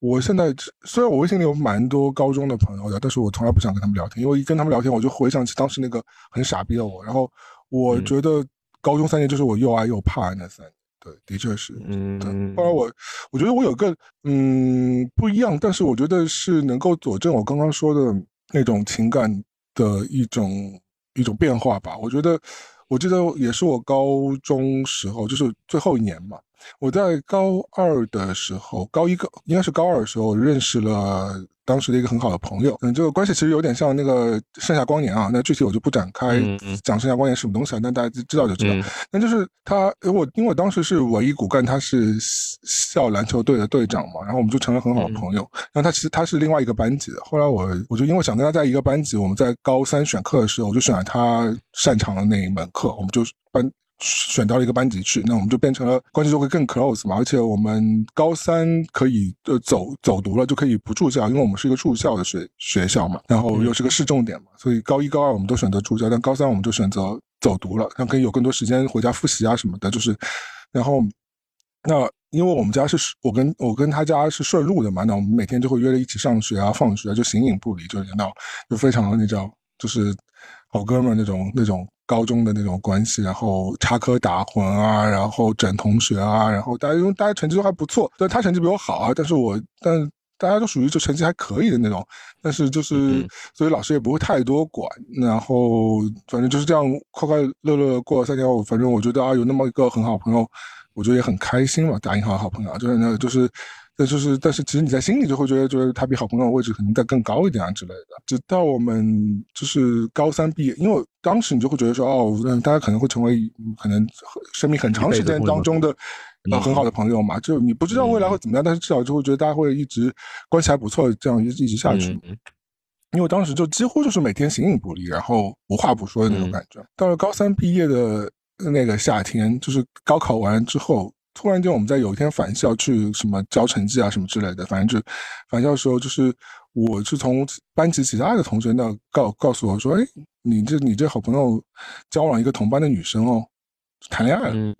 我现在虽然我微信里有蛮多高中的朋友的，但是我从来不想跟他们聊天，因为一跟他们聊天，我就回想起当时那个很傻逼的我。然后我觉得高中三年就是我又爱又怕那三年。对，的确是。嗯，后来我，我觉得我有个嗯不一样，但是我觉得是能够佐证我刚刚说的那种情感的一种一种变化吧。我觉得，我记得也是我高中时候，就是最后一年嘛。我在高二的时候，高一高应该是高二的时候认识了。当时的一个很好的朋友，嗯，这个关系其实有点像那个《盛夏光年》啊。那具体我就不展开讲《盛夏光年》什么东西了，但大家知道就知道。那就是他，我因为我当时是唯一骨干，他是校篮球队的队长嘛，然后我们就成了很好的朋友。然后他其实他是另外一个班级的。后来我我就因为想跟他在一个班级，我们在高三选课的时候，我就选了他擅长的那一门课，我们就班。选到了一个班级去，那我们就变成了关系就会更 close 嘛。而且我们高三可以呃走走读了，就可以不住校，因为我们是一个住校的学学校嘛。然后又是个市重点嘛，所以高一高二我们都选择住校，但高三我们就选择走读了，那可以有更多时间回家复习啊什么的。就是，然后那因为我们家是我跟我跟他家是顺路的嘛，那我们每天就会约着一起上学啊、放学，就形影不离，就那就非常的那叫就是好哥们那种那种。高中的那种关系，然后插科打诨啊，然后整同学啊，然后大家因为大家成绩都还不错，但他成绩比我好啊，但是我但大家都属于就成绩还可以的那种，但是就是所以老师也不会太多管，然后反正就是这样快快乐乐过了三年，我反正我觉得啊有那么一个很好朋友，我觉得也很开心嘛，打引号好朋友就是那就是。那就是，但是其实你在心里就会觉得，觉得他比好朋友的位置可能再更高一点啊之类的。直到我们就是高三毕业，因为当时你就会觉得说，哦，大家可能会成为可能生命很长时间当中的很好的朋友嘛。就你不知道未来会怎么样，但是至少就会觉得大家会一直关系还不错，这样一直一直下去。因为当时就几乎就是每天形影不离，然后无话不说的那种感觉。到了高三毕业的那个夏天，就是高考完之后。突然间，我们在有一天返校去什么交成绩啊什么之类的，反正就返校的时候，就是我是从班级其他的同学那告告诉我说：“哎，你这你这好朋友交往一个同班的女生哦，谈恋爱了。”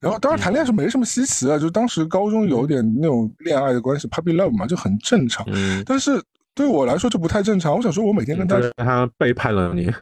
然后当然谈恋爱是没什么稀奇啊，就当时高中有点那种恋爱的关系，puppy love 嘛，就很正常。但是对我来说就不太正常。我想说，我每天跟他他背叛了你。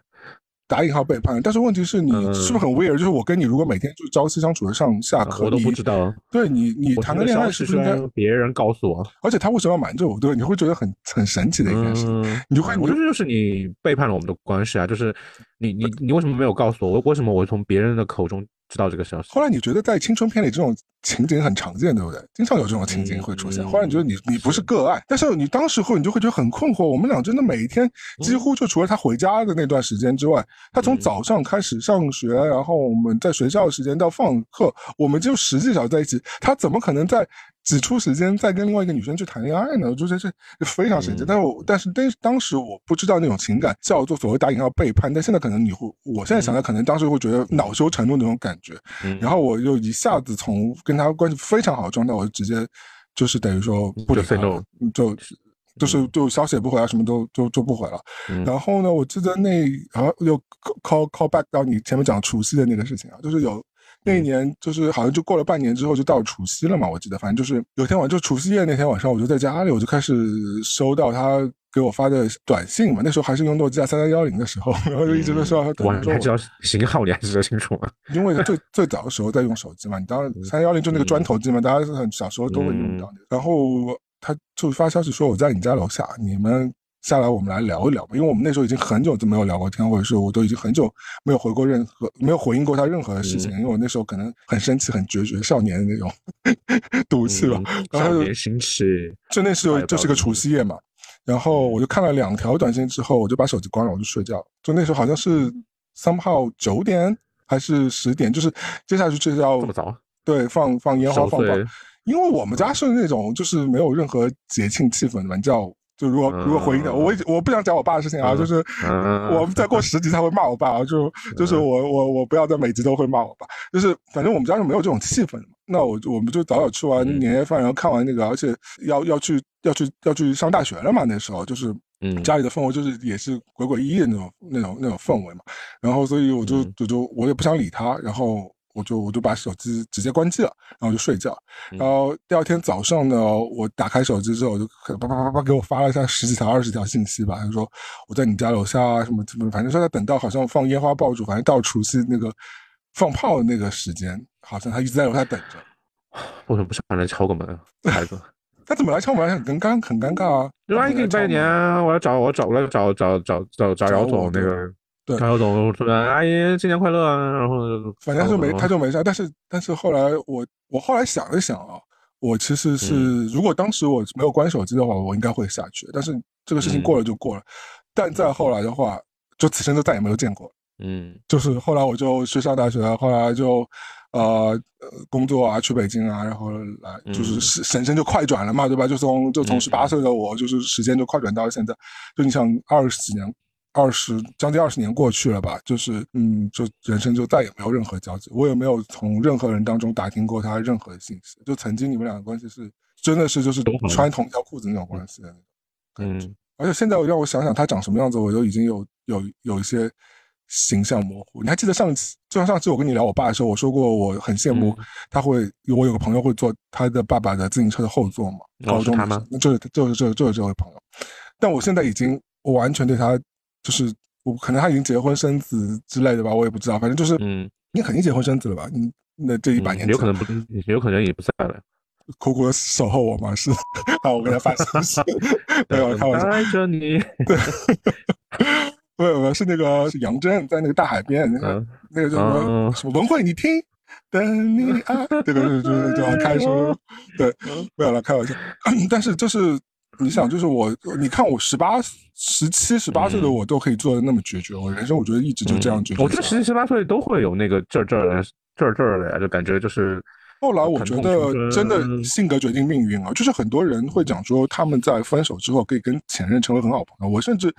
打引号背叛，但是问题是你是不是很 weird？就是我跟你如果每天就朝夕相处的上下课，我都不知道。对你，你谈个恋爱是不是应该别人告诉我？而且他为什么要瞒着我？对，你会觉得很很神奇的一件事，你就会，我觉得就是你背叛了我们的关系啊！就是你你你为什么没有告诉我？为什么我从别人的口中？知道这个消息。后来你觉得在青春片里这种情景很常见，对不对？经常有这种情景会出现。后来你觉得你你不是个案，但是你当时候你就会觉得很困惑。我们俩真的每一天几乎就除了他回家的那段时间之外，他从早上开始上学，然后我们在学校的时间到放课，我们就十几小时在一起。他怎么可能在？挤出时间再跟另外一个女生去谈恋爱呢？我觉得这非常神奇。但是我但是但是当时我不知道那种情感叫做所谓打引号背叛，但现在可能你会，我现在想来可能当时会觉得恼羞成怒那种感觉。然后我就一下子从跟他关系非常好的状态，我就直接就是等于说不理他了，就就是就消息也不回啊，什么都就就不回了。然后呢，我记得那好像又 call call back 到你前面讲除夕的那个事情啊，就是有。那一年就是好像就过了半年之后就到除夕了嘛，我记得反正就是有天晚就除夕夜那天晚上，我就在家里，我就开始收到他给我发的短信嘛。那时候还是用诺基亚三三幺零的时候，然后就一直都收到他短信。我还知道型号，你还记得清楚吗？因为最最早的时候在用手机嘛，你当然三幺零就那个砖头机嘛，大家是很小时候都会用到。然后他就发消息说我在你家楼下，你们。下来，我们来聊一聊吧，因为我们那时候已经很久都没有聊过天，或者是我都已经很久没有回过任何没有回应过他任何的事情，因为我那时候可能很生气、很决绝少年的那种赌气吧。少年心气。就那时候就是个除夕夜嘛，然后我就看了两条短信之后，我就把手机关了，我就睡觉。就那时候好像是三号九点还是十点，就是接下去就是要这么早？对，放放烟花放爆，因为我们家是那种就是没有任何节庆气氛的，你知道。就如果如果回应的，我我不想讲我爸的事情啊，就是我们再过十集他会骂我爸啊，就就是我我我不要在每集都会骂我爸，就是反正我们家是没有这种气氛的嘛。那我我们就早早吃完年夜饭，然后看完那个，而且要要去要去要去上大学了嘛，那时候就是家里的氛围就是也是鬼鬼祟祟的那种那种那种氛围嘛。然后所以我就就就我也不想理他，然后。我就我就把手机直接关机了，然后就睡觉。然后第二天早上呢，我打开手机之后，我就叭叭叭叭给我发了一下十几条、二十条信息吧。他说我在你家楼下啊，什么什么，反正说在等到好像放烟花爆竹，反正到除夕那个放炮的那个时间，好像他一直在楼下等着。为什么不想来敲个门？孩子，他怎么来敲门？很尴尬很尴尬啊！阿姨给你拜年，我要找我找我来找找找找找姚总那个。张小总说：“阿姨，新年快乐啊！”然后反正就没，他就没事。但是，但是后来我，我后来想了想啊，我其实是，如果当时我没有关手机的话，我应该会下去。但是这个事情过了就过了。但再后来的话，就此生就再也没有见过。嗯，就是后来我就去上大学，后来就呃工作啊，去北京啊，然后来就是人生就快转了嘛，对吧？就从就从十八岁的我，就是时间就快转到现在，就你想二十几年。二十将近二十年过去了吧，就是嗯，就人生就再也没有任何交集，我也没有从任何人当中打听过他任何的信息。就曾经你们俩的关系是真的是就是穿同一条裤子那种关系的那种，嗯。而且现在我让我想想他长什么样子，我都已经有有有一些形象模糊。你还记得上次就像上次我跟你聊我爸的时候，我说过我很羡慕他会，我有个朋友会坐他的爸爸的自行车的后座嘛，高中吗？就是就是这就是这位朋友，但我现在已经我完全对他。就是我可能他已经结婚生子之类的吧，我也不知道。反正就是，嗯，你肯定结婚生子了吧？你那这一百年有可能不，有可能也不在了，苦苦的守候我吗？是，好，我给他发信息，没有开玩笑。爱着你，对，没有没有，是那个是杨真在那个大海边，那个那个叫什么什么文慧，你听，等你啊，这个就是就要开始，对，没有了，开玩笑。但是就是。你想，就是我，你看我十八、十七、十八岁的我都可以做的那么决绝，我人生我觉得一直就这样决绝。我觉得十七、十八岁都会有那个这儿这儿的这儿这儿的呀，就感觉就是。后来我觉得真的性格决定命运啊，就是很多人会讲说他们在分手之后可以跟前任成为很好朋友。我甚至，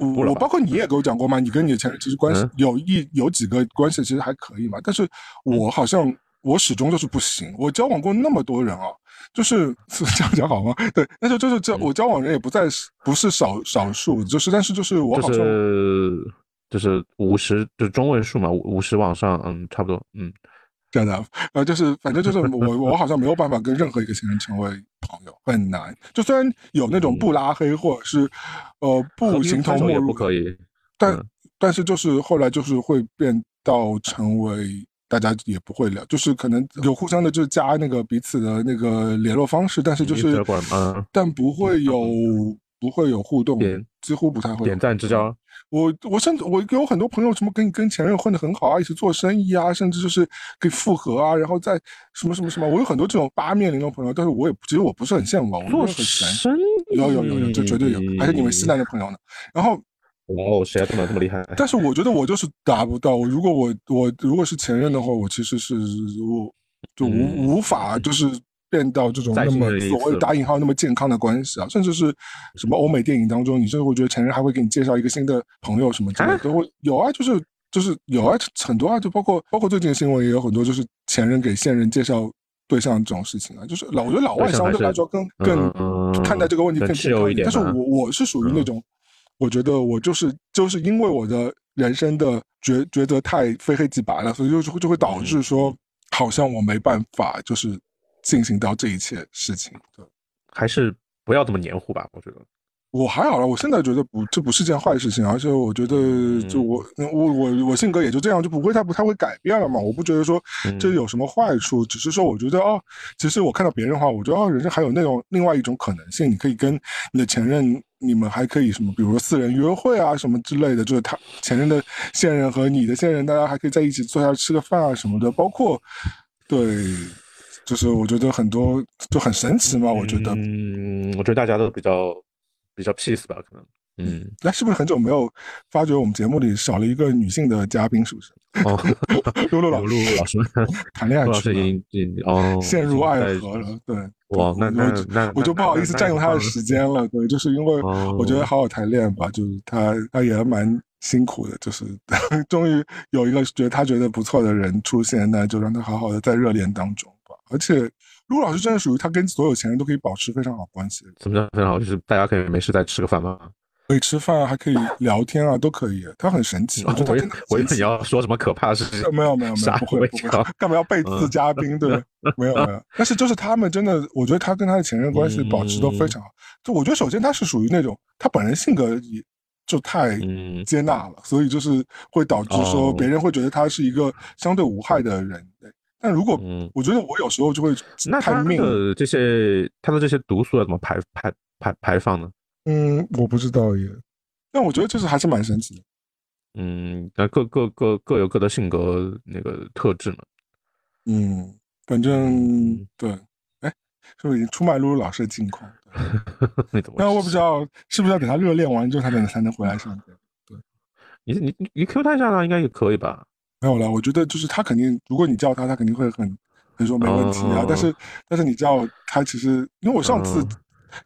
我我包括你也跟我讲过嘛，你跟你的前任其实关系有一有几个关系其实还可以嘛，但是我好像我始终就是不行。我交往过那么多人啊。就是 是这样讲好吗？对，那就就是交我交往人也不在不是少少数，就是但是就是我好像就是五十就是中位数嘛，五十往上，嗯，差不多，嗯，这样的，呃，就是反正就是我我好像没有办法跟任何一个前任成为朋友，很难。就虽然有那种不拉黑或者是呃不形同陌路，不可以，但但是就是后来就是会变到成为。大家也不会聊，就是可能有互相的，就是加那个彼此的那个联络方式，但是就是，嗯但不会有不会有互动，几乎不太会点赞之交。我我甚至我有很多朋友，什么跟跟前任混得很好啊，一起做生意啊，甚至就是可以复合啊，然后再什么什么什么，我有很多这种八面玲珑朋友，但是我也其实我不是很羡慕，我做生意有有有有，这绝对有，还是你们西南的朋友呢，然后。哦，谁这么这么厉害？但是我觉得我就是达不到。如果我我如果是前任的话，我其实是我就无无法就是变到这种那么所谓打引号那么健康的关系啊，甚至是什么欧美电影当中，你甚至会觉得前任还会给你介绍一个新的朋友什么之类的，都会有啊，就是就是有啊，很多啊，就包括包括最近的新闻也有很多，就是前任给现任介绍对象这种事情啊，就是老我觉得老外相对来说更更看待这个问题更健康一点，但是我我是属于那种，我觉得我就是就是因为我的人生的抉抉择太非黑即白了，所以就就会就会导致说，好像我没办法就是。进行到这一切事情，对，还是不要这么黏糊吧。我觉得我还好了，我现在觉得不，这不是件坏事情，而且我觉得，就我我我我性格也就这样，就不会太不太会改变了嘛。我不觉得说这有什么坏处，只是说我觉得哦，其实我看到别人的话，我觉得哦，人生还有那种另外一种可能性，你可以跟你的前任，你们还可以什么，比如说私人约会啊什么之类的，就是他前任的现任和你的现任，大家还可以在一起坐下吃个饭啊什么的，包括对。就是我觉得很多就很神奇嘛，我觉得，嗯，我觉得大家都比较比较 peace 吧，可能，嗯，那是不是很久没有发觉我们节目里少了一个女性的嘉宾，是不是？哦，露露老露露老师。谈恋爱去了，哦，陷入爱河了，对，哇，那那那我就不好意思占用他的时间了，对，就是因为我觉得好好谈恋爱吧，就是他他也蛮辛苦的，就是 终于有一个觉得他觉得不错的人出现，那就让他好好的在热恋当中吧。而且，陆老师真的属于他跟所有前任都可以保持非常好关系。怎么叫非常好？就是大家可以没事再吃个饭吗？可以吃饭啊，还可以聊天啊，都可以。他很神奇。我我我以为你要说什么可怕的事情。没有没有没有，不会不会。干嘛要背刺嘉宾？对，没有没有。但是就是他们真的，我觉得他跟他的前任关系保持都非常好。就我觉得首先他是属于那种他本人性格也就太接纳了，所以就是会导致说别人会觉得他是一个相对无害的人。但如果，我觉得我有时候就会那他的这些他的这些毒素要怎么排排排排放呢？嗯，我不知道耶。但我觉得就是还是蛮神奇的。嗯，那各各各各有各的性格那个特质嘛。嗯，反正对。哎，是不是已经出卖露露老师的近况？那我不知道是不是要等他热恋完之后，他才能才能回来上对，你你你你 Q 他一下呢，应该也可以吧？没有了，我觉得就是他肯定，如果你叫他，他肯定会很很说没问题啊。但是但是你叫他，其实因为我上次，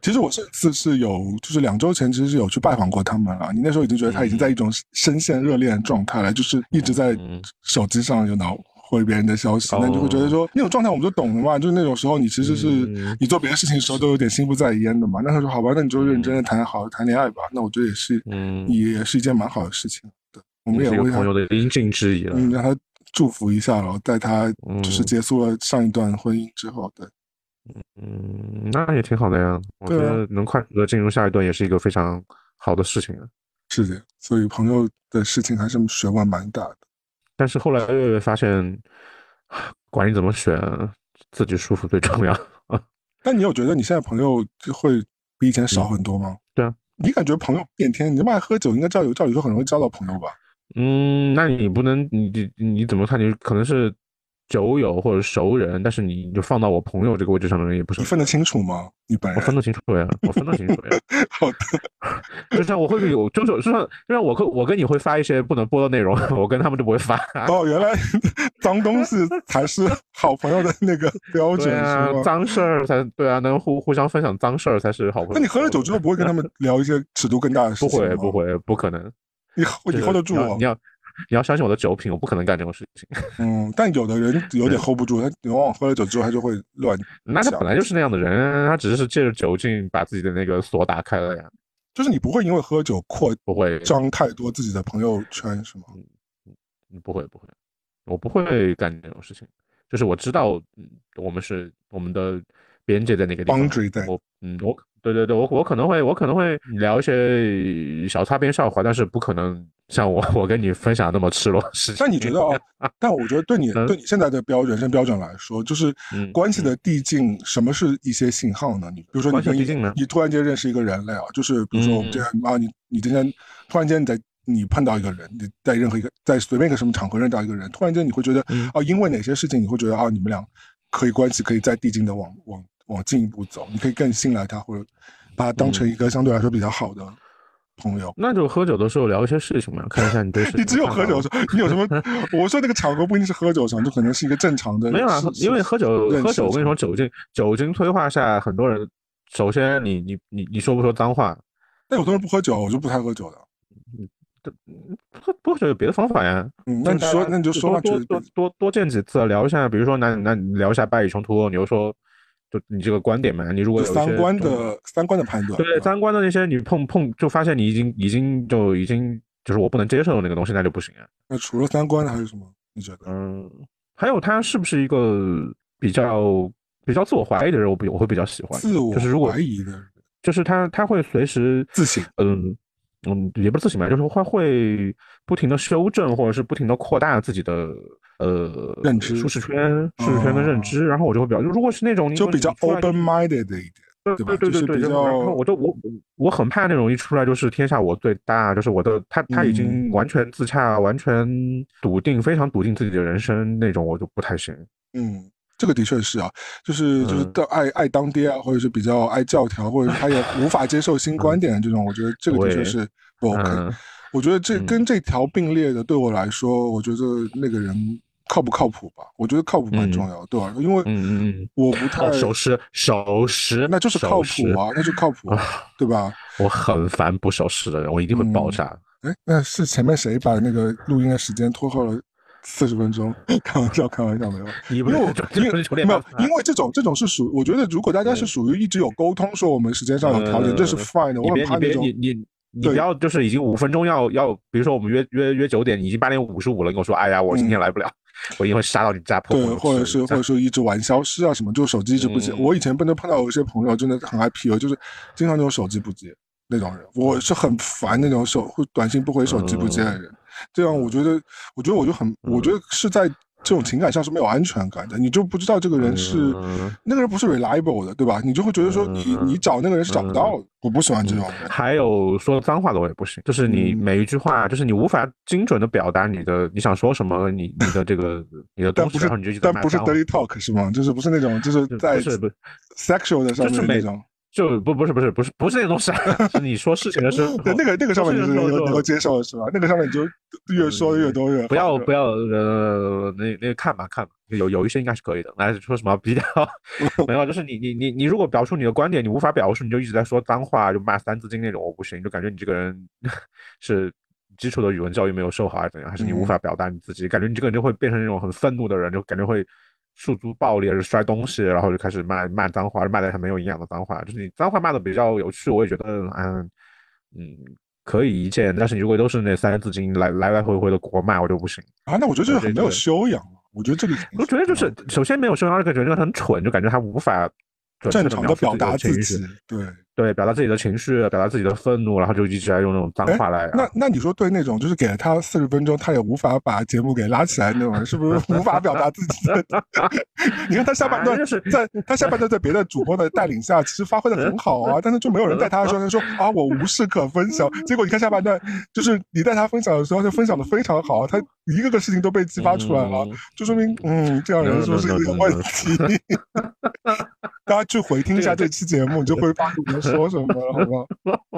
其实我上次是有，就是两周前其实是有去拜访过他们了。你那时候已经觉得他已经在一种深陷热恋状态了，就是一直在手机上就脑回别人的消息，那你就会觉得说那种状态我们就懂了嘛。就是那种时候你其实是你做别的事情的时候都有点心不在焉的嘛。那他说好吧，那你就认真的谈好谈恋爱吧。那我觉得也是，嗯，也是一件蛮好的事情。我们也为朋友的应尽之意了，嗯，让他祝福一下然后，在他就是结束了上一段婚姻之后，对，嗯，那也挺好的呀，我觉得能快速的进入下一段也是一个非常好的事情啊。是的，所以朋友的事情还是学问蛮大的。但是后来越发现，管你怎么选，自己舒服最重要啊。但你有觉得你现在朋友就会比以前少很多吗？对啊，你感觉朋友变天？你这么爱喝酒，应该照理照理说很容易交到朋友吧？嗯，那你不能，你你你怎么看？你可能是酒友或者熟人，但是你就放到我朋友这个位置上的人也不是。你分得清楚吗？一般我分得清楚呀，我分得清楚呀。好的，就像我会有，就是就像就像我跟我跟你会发一些不能播的内容，我跟他们就不会发。哦，原来脏东西才是好朋友的那个 标准是吗？脏事儿才对啊，能互互相分享脏事儿才是好朋友。那你喝了酒之后不会跟他们聊一些尺度更大的事情吗？不会，不会，不可能。你你 hold 得住？你要 你要相信我的酒品，我不可能干这种事情。嗯，但有的人有点 hold 不住，他往往喝了酒之后，他就会乱。那他本来就是那样的人，他只是借着酒劲把自己的那个锁打开了呀。就是你不会因为喝酒扩不会张太多自己的朋友圈是吗？嗯，不会不会，我不会干这种事情。就是我知道，我们是我们的边界在那个地方。我嗯我。对对对，我我可能会我可能会聊一些小擦边笑话，但是不可能像我我跟你分享那么赤裸。但你觉得啊？但我觉得对你对你现在的标人生标准来说，就是关系的递进，什么是一些信号呢？你比如说你跟你突然间认识一个人类啊，就是比如说我们这样啊，你你今天突然间你在你碰到一个人，你在任何一个在随便一个什么场合认到一个人，突然间你会觉得啊，因为哪些事情你会觉得啊，你们俩可以关系可以再递进的往往。往进一步走，你可以更信赖他，或者把他当成一个相对来说比较好的朋友。那就喝酒的时候聊一些事情嘛，看一下你对事情。你只有喝酒的时候，你有什么？我说那个场合不一定是喝酒场，就可能是一个正常的。没有啊，因为喝酒喝酒，我跟你说，酒精酒精催化下，很多人首先你你你你说不说脏话？那有的人不喝酒，我就不太喝酒的。嗯，不不喝酒有别的方法呀。嗯，那你说那你就说多多多多见几次聊一下，比如说那那聊一下巴以冲突，你又说。就你这个观点嘛，你如果有三观的三观的判断，对三观的那些，你碰碰就发现你已经已经就已经就是我不能接受的那个东西，那就不行啊。那除了三观的还有什么？你觉得？嗯，还有他是不是一个比较比较自我怀疑的人？我比我会比较喜欢。自我就是如果怀疑的，就是他他会随时自省。嗯嗯，也不是自省吧，就是会会不停的修正，或者是不停的扩大自己的。呃，认知舒适圈，舒适圈的认知，然后我就会比较，如果是那种就比较 open minded 的一点，对对对对对，然后我就我我很怕那种一出来就是天下我最大，就是我的他他已经完全自洽，完全笃定，非常笃定自己的人生那种，我就不太行。嗯，这个的确是啊，就是就是爱爱当爹啊，或者是比较爱教条，或者他也无法接受新观点的这种，我觉得这个的确是不 OK。我觉得这跟这条并列的，对我来说，我觉得那个人。靠不靠谱吧？我觉得靠谱蛮重要，对吧？因为嗯嗯嗯，我不太守时守时，那就是靠谱啊，那就靠谱，对吧？我很烦不守时的人，我一定会爆炸。哎，那是前面谁把那个录音的时间拖后了四十分钟？开玩笑，开玩笑，没有。因为因为没有，因为这种这种是属，我觉得如果大家是属于一直有沟通，说我们时间上有调整，这是 fine 的。我很怕那种你你你不要就是已经五分钟要要，比如说我们约约约九点，已经八点五十五了，你跟我说，哎呀，我今天来不了。我一定会杀到你家破。对，或者是或者说一直玩消失啊什么，就手机一直不接。我以前不能碰到有一些朋友真的很爱 P 就是经常那种手机不接那种人，我是很烦那种手会短信不回、手机不接的人。这样我觉得，我觉得我就很，我觉得是在。这种情感上是没有安全感的，你就不知道这个人是那个人不是 reliable 的，对吧？你就会觉得说你你找那个人是找不到的。我不喜欢这种。还有说脏话的我也不行，就是你每一句话，就是你无法精准的表达你的你想说什么，你你的这个你的东西，然后你就但不是 dirty talk 是吗？就是不是那种就是在 sexual 的上面那种。就不不是不是不是不是那东西，是你说事情的时候，那个那个上面就是能够接受的是吧？那个上面你就越说越多越不要不要呃那那个看吧看吧，有有一些应该是可以的。来说什么比较 没有？就是你你你你如果表述你的观点，你无法表述，你就一直在说脏话，就骂三字经那种，我不行，就感觉你这个人 是基础的语文教育没有受好，还是怎样？还是你无法表达你自己？感觉你这个人就会变成那种很愤怒的人，就感觉会。诉诸暴力，还是摔东西，然后就开始骂骂脏话，骂的很没有营养的脏话。就是你脏话骂的比较有趣，我也觉得，嗯嗯，可以一见。但是你如果都是那三字经来来来回回的国骂，我就不行啊。那我觉得这个很没有修养。我觉得这个，我觉得就是首先没有修养，而且觉得很蠢，就感觉他无法。正常的表达情绪，对对，表达自己的情绪，表达自己的愤怒，然后就一直在用那种脏话来。那那你说对那种就是给了他四十分钟，他也无法把节目给拉起来那种人，是不是无法表达自己的？你看他下半段就是在他下半段在别的主播的带领下，其实发挥的很好啊，但是就没有人带他的时候，他说啊我无事可分享。结果你看下半段，就是你带他分享的时候，就分享的非常好，他一个个事情都被激发出来了，就说明嗯，这样人是不是有点问题？大家去回听一下这期节目，你就会发现说什么了，好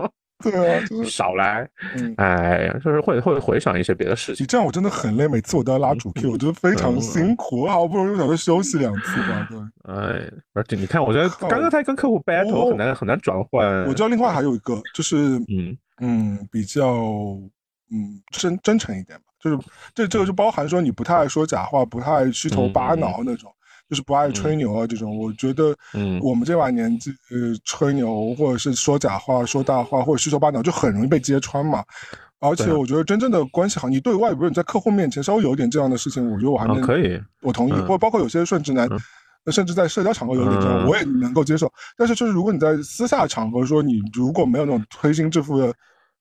吗？对啊，就是 少来，哎呀，就是会会回想一些别的事情。你这样我真的很累，每次我都要拉主 Q，我觉得非常辛苦。好不容易想说休息两次吧，对。哎，而且你看，我觉得刚刚在跟客户 battle 很难很难转换。我知道另外还有一个，就是嗯嗯，比较嗯真真诚一点吧，就是这这个就包含说你不太爱说假话，不太爱虚头巴脑那种。就是不爱吹牛啊，这种我觉得，嗯，我们这把年纪，呃，吹牛或者是说假话、说大话或者虚头巴脑，就很容易被揭穿嘛。而且我觉得真正的关系好，你对外，比如你在客户面前稍微有一点这样的事情，我觉得我还能可以，我同意。或包括有些顺直男，甚至在社交场合有点这样，我也能够接受。但是就是如果你在私下场合说你如果没有那种推心置腹的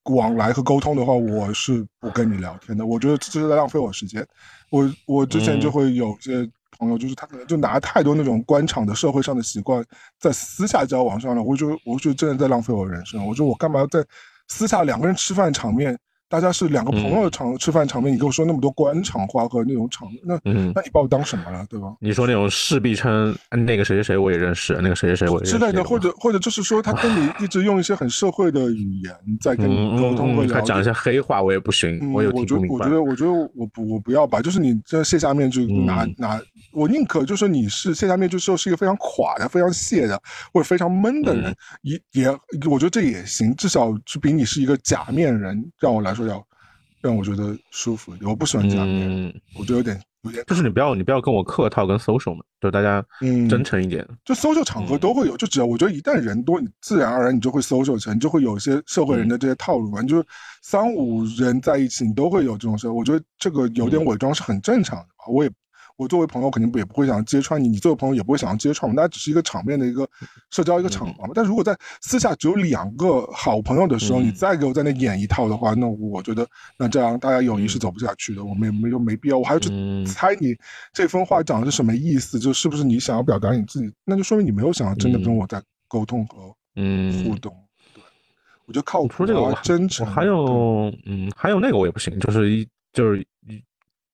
往来和沟通的话，我是不跟你聊天的。我觉得这是在浪费我时间。我我之前就会有些。朋友就是他可能就拿太多那种官场的社会上的习惯在私下交往上了，我就我就真的在浪费我人生。我说我干嘛要在私下两个人吃饭场面大家是两个朋友的场吃饭场面，你跟我说那么多官场话和那种场，那那你把我当什么了，对吧？你说那种势必称那个谁谁谁我也认识，那个谁谁谁我也认识之类的，或者或者就是说他跟你一直用一些很社会的语言在跟你沟通和聊，他讲一些黑话我也不行，我也我觉得我觉得我觉得我不我不要吧，就是你这卸下面具拿拿，我宁可就是你是卸下面具之后是一个非常垮的、非常卸的或者非常闷的人，也也我觉得这也行，至少是比你是一个假面人让我来说要。让我觉得舒服，我不喜欢这样。嗯，我觉得有点有点。就是你不要你不要跟我客套跟 social 嘛，就大家真诚一点。就 social 场合都会有，就只要我觉得一旦人多，你自然而然你就会 social 起来，你就会有一些社会人的这些套路嘛。你就三五人在一起，你都会有这种事。我觉得这个有点伪装是很正常的吧，我也。我作为朋友肯定不也不会想要揭穿你，你作为朋友也不会想要揭穿我们，大家只是一个场面的一个社交一个场合嘛。但如果在私下只有两个好朋友的时候，你再给我在那演一套的话，那我觉得那这样大家友谊是走不下去的。我们也没有没必要，我还要去猜你这封话讲的是什么意思，就是不是你想要表达你自己，那就说明你没有想要真的跟我在沟通和嗯互动。对，我觉得靠谱这个真诚。还有嗯，还有那个我也不行，就是一就是一。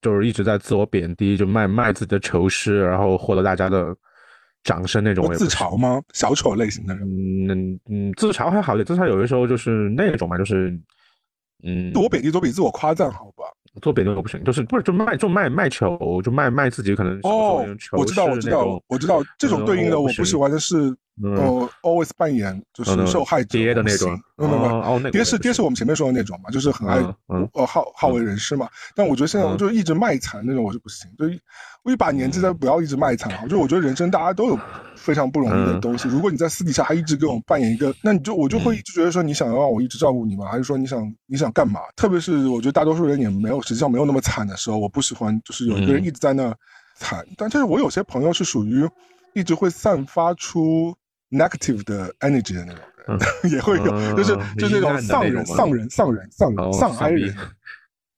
就是一直在自我贬低，就卖卖自己的丑诗，然后获得大家的掌声那种。自嘲吗？小丑类型的人？嗯嗯，自嘲还好点，自嘲有的时候就是那种嘛，就是嗯，自我贬低总比自我夸赞好吧？做别的我不行，就是不是就卖就卖卖球，就卖卖自己可能哦，我知道我知道我知道这种对应的我不喜欢的是。呃，always 扮演就是受害者的那种，没有没有，爹是爹是我们前面说的那种嘛，就是很爱呃好好为人师嘛。但我觉得现在就一直卖惨那种，我是不行。就我一把年纪，再不要一直卖惨啊。就我觉得人生大家都有非常不容易的东西。如果你在私底下还一直给我扮演一个，那你就我就会一直觉得说，你想要让我一直照顾你吗？还是说你想你想干嘛？特别是我觉得大多数人也没有实际上没有那么惨的时候，我不喜欢就是有一个人一直在那惨。但就是我有些朋友是属于一直会散发出。negative 的 energy 的那种人 也会有，就是就是那种丧人、丧人、丧人、丧人、丧哀人，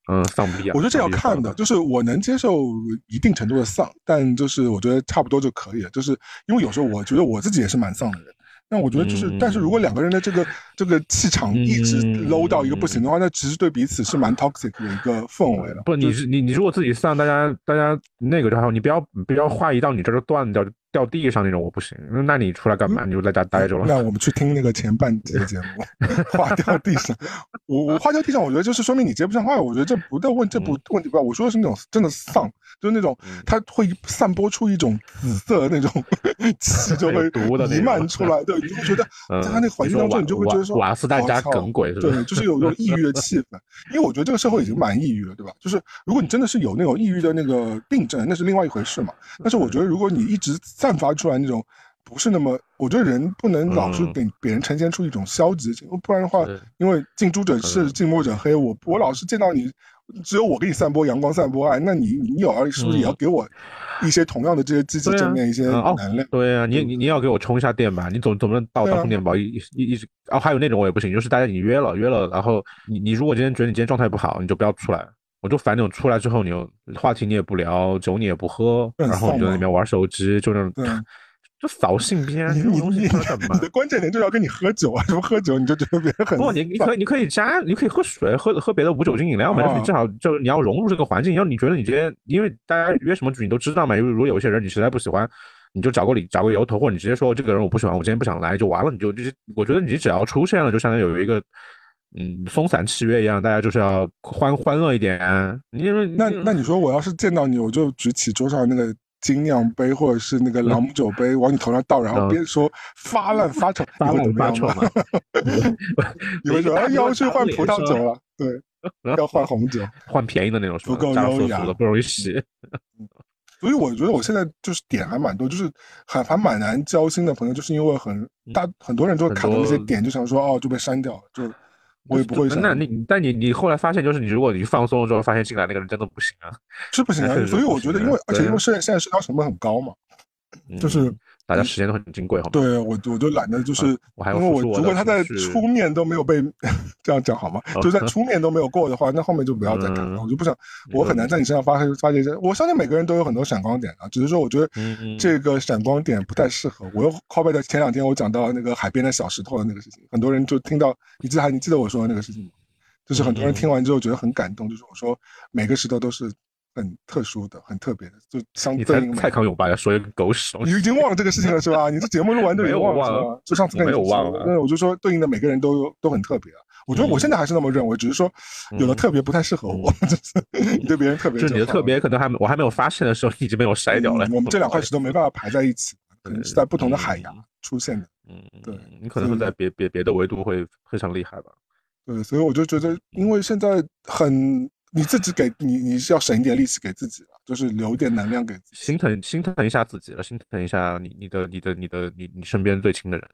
嗯，丧逼啊！我觉得这要看的，就是我能接受一定程度的丧，但就是我觉得差不多就可以了。就是因为有时候我觉得我自己也是蛮丧的人。那我觉得就是，但是如果两个人的这个这个气场一直 low 到一个不行的话，那其实对彼此是蛮 toxic 的一个氛围了。不，你是你你如果自己丧，大家大家那个就好，你不要不要话一到你这就断掉掉地上那种，我不行。那你出来干嘛？你就在家待着了。那我们去听那个前半节节目，花掉地上。我我花掉地上，我觉得就是说明你接不上话。我觉得这不的问这不问题不大。我说的是那种真的丧，就是那种他会散播出一种紫色那种 气，就会弥漫出来。对。你会觉得在他那个环境当中，你就会觉得说瓦斯代家梗鬼，对，就是有种抑郁的气氛。因为我觉得这个社会已经蛮抑郁了，对吧？就是如果你真的是有那种抑郁的那个病症，那是另外一回事嘛。但是我觉得，如果你一直散发出来那种不是那么，我觉得人不能老是给别人呈现出一种消极性，不然的话，因为近朱者赤，近墨者黑。我我老是见到你，只有我给你散播阳光、散播爱，那你你偶尔是不是也要给我？一些同样的这些积极正面一些能量，对啊，你你你要给我充一下电吧，你总总不能到到充电宝一一一直哦，还有那种我也不行，就是大家你约了约了，然后你你如果今天觉得你今天状态不好，你就不要出来，我就烦那种出来之后你又话题你也不聊，酒你也不喝，然后你就在里面玩手机，就那种。就扫兴片，你你你你的关键点就是要跟你喝酒啊！什么喝酒你就觉得别人很不，你你可以你可以加，你可以喝水，喝喝别的无酒精饮料嘛。你至少就是你要融入这个环境，要你觉得你今天因为大家约什么局你都知道嘛。如如果有一些人你实在不喜欢，你就找个理找个由头，或者你直接说这个人我不喜欢，我今天不想来就完了。你就就是我觉得你只要出现了，就相当于有一个嗯风散契约一样，大家就是要欢欢乐一点。因为那那你说我要是见到你，我就举起桌上那个。精酿杯或者是那个朗姆酒杯往你头上倒，然后边说发烂发臭，发烂发臭嘛？你会说要去换葡萄酒了？对，要换红酒，换便宜的那种，不够优雅，不容易洗。所以我觉得我现在就是点还蛮多，就是还还蛮难交心的朋友，就是因为很大很多人都会看到那些点，就想说哦就被删掉了，就。我也不会想。那你，但你，你后来发现，就是你，如果你放松了之后，发现进来那个人真的不行啊，是不行啊。所以我觉得，因为而且因为现在现在社交成本很高嘛，就是。大家时间都很珍贵，好吗？对我，我就懒得就是，因为我如果他在出面都没有被 这样讲好吗？就在 出面都没有过的话，那后面就不要再干了。我就不想，我很难在你身上发发现一些。我相信每个人都有很多闪光点啊，只是说我觉得这个闪光点不太适合。我又靠背的前两天我讲到那个海边的小石头的那个事情，很多人就听到，你记得还你记得我说的那个事情吗？就是很多人听完之后觉得很感动，就是我说每个石头都是很特殊的、很特别的，就相对应。蔡康永吧，要说一个狗屎，你已经忘了这个事情了是吧？你这节目录完都没有忘了，就上次跟你没有忘了，因为我就说对应的每个人都都很特别。我觉得我现在还是那么认为，只是说有的特别不太适合我，就是你对别人特别，就是你的特别可能还我还没有发现的时候，已经被我筛掉了。我们这两块石头没办法排在一起，可能是在不同的海洋出现的。嗯，对，你可能会在别别别的维度会非常厉害吧。对，所以我就觉得，因为现在很你自己给你你是要省一点力气给自己了，就是留一点能量给自己，心疼心疼一下自己了，心疼一下你你的你的你的你你身边最亲的人。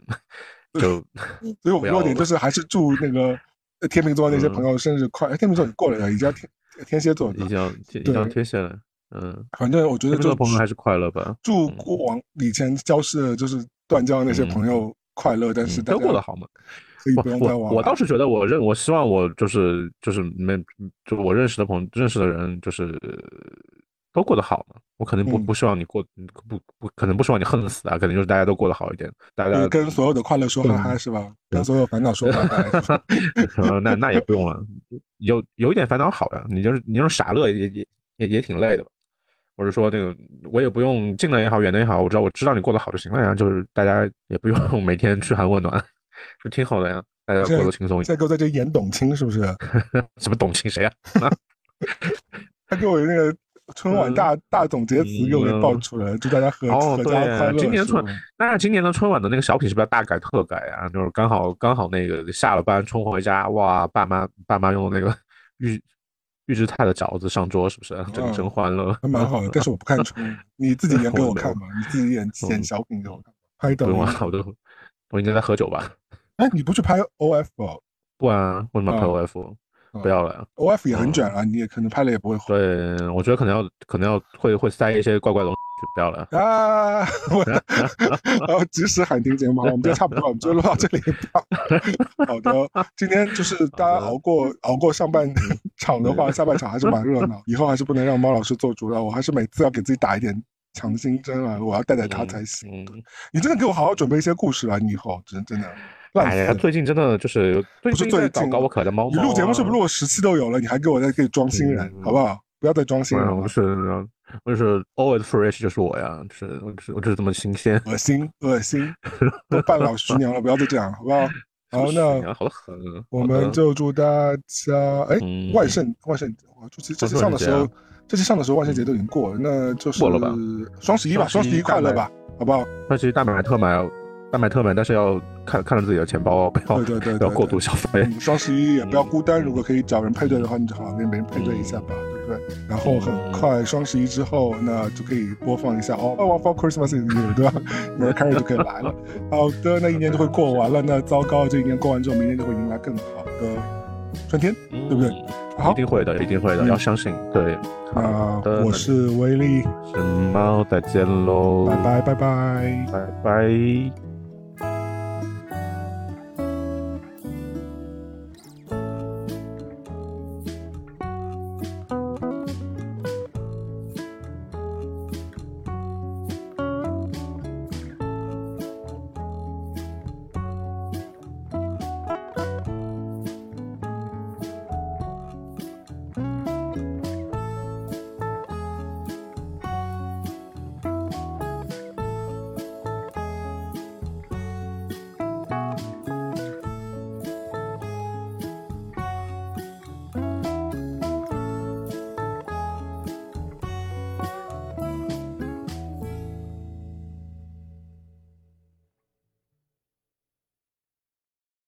就，所以我弱点就是还是祝那个天秤座那些朋友生日快。天秤座你过了呀，已经天天蝎座，已经已经天蝎了。嗯，反正我觉得这朋友还是快乐吧。祝过往以前交失的，就是断交的那些朋友快乐，但是都过得好吗？可以不用再我我倒是觉得，我认我希望我就是就是没就我认识的朋友认识的人就是。都过得好嘛？我肯定不不希望你过，不不可能不希望你恨死啊！可能就是大家都过得好一点，大家跟所有的快乐说嗨嗨是吧？跟所有烦恼说拜拜。那那也不用了，有有一点烦恼好呀。你就是你就是傻乐也也也也挺累的吧？或者说那个我也不用近的也好，远的也好，我知道我知道你过得好就行了呀。就是大家也不用 每天嘘寒问暖，就挺好的呀。大家过得轻松一点。再给我在这演董卿是不是？什么董卿谁啊？他给我那个。春晚大大总结词又给爆出来了，祝大家阖阖家快乐。今年春，那今年的春晚的那个小品是不是要大改特改啊？就是刚好刚好那个下了班冲回家，哇，爸妈爸妈用那个预预制菜的饺子上桌，是不是？真真欢乐，还蛮好的。但是我不看春，你自己演给我看嘛，你自己演演小品给我看。拍的，不用啊，我都我应该在喝酒吧？哎，你不去拍 OF 哦？不啊，为什么拍 OF？不要了，O F 也很卷啊，你也可能拍了也不会火。对，我觉得可能要可能要会会塞一些怪怪的东西，不要了啊！然后 及时喊停节目，我们就差不多，我们就录到这里吧。好的，今天就是大家熬过熬过上半场的话，下半场还是蛮热闹。以后还是不能让猫老师做主了，我还是每次要给自己打一点强心针啊，我要带带他才行。你真的给我好好准备一些故事啊，你以后真真的。哎呀，最近真的就是不是最近搞我可爱的猫猫。你录节目是不是录了十期都有了？你还给我在给装新人，好不好？不要再装新人了。我是我就是 always fresh，就是我呀，就是我就是我就是这么新鲜。恶心恶心，都半老徐娘了，不要再这样，好不好？好，那好狠。我们就祝大家哎，万圣万圣，我这期这期上的时候，这期上的时候万圣节都已经过了，那就是过了吧？双十一吧，双十一快乐吧，好不好？双十一大买特买。大买特买，但是要看看着自己的钱包，不要对对对，不要过度消费。双十一也不要孤单，如果可以找人配对的话，你就好好跟别人配对一下吧，对不对？然后很快双十一之后，那就可以播放一下哦，All for Christmas is you，对吧？明儿开始就可以来了。好的，那一年就会过完了。那糟糕，这一年过完之后，明年就会迎来更好的春天，对不对？一定会的，一定会的，要相信。对，啊，我是威力，是猫，再见喽，拜拜拜拜拜拜。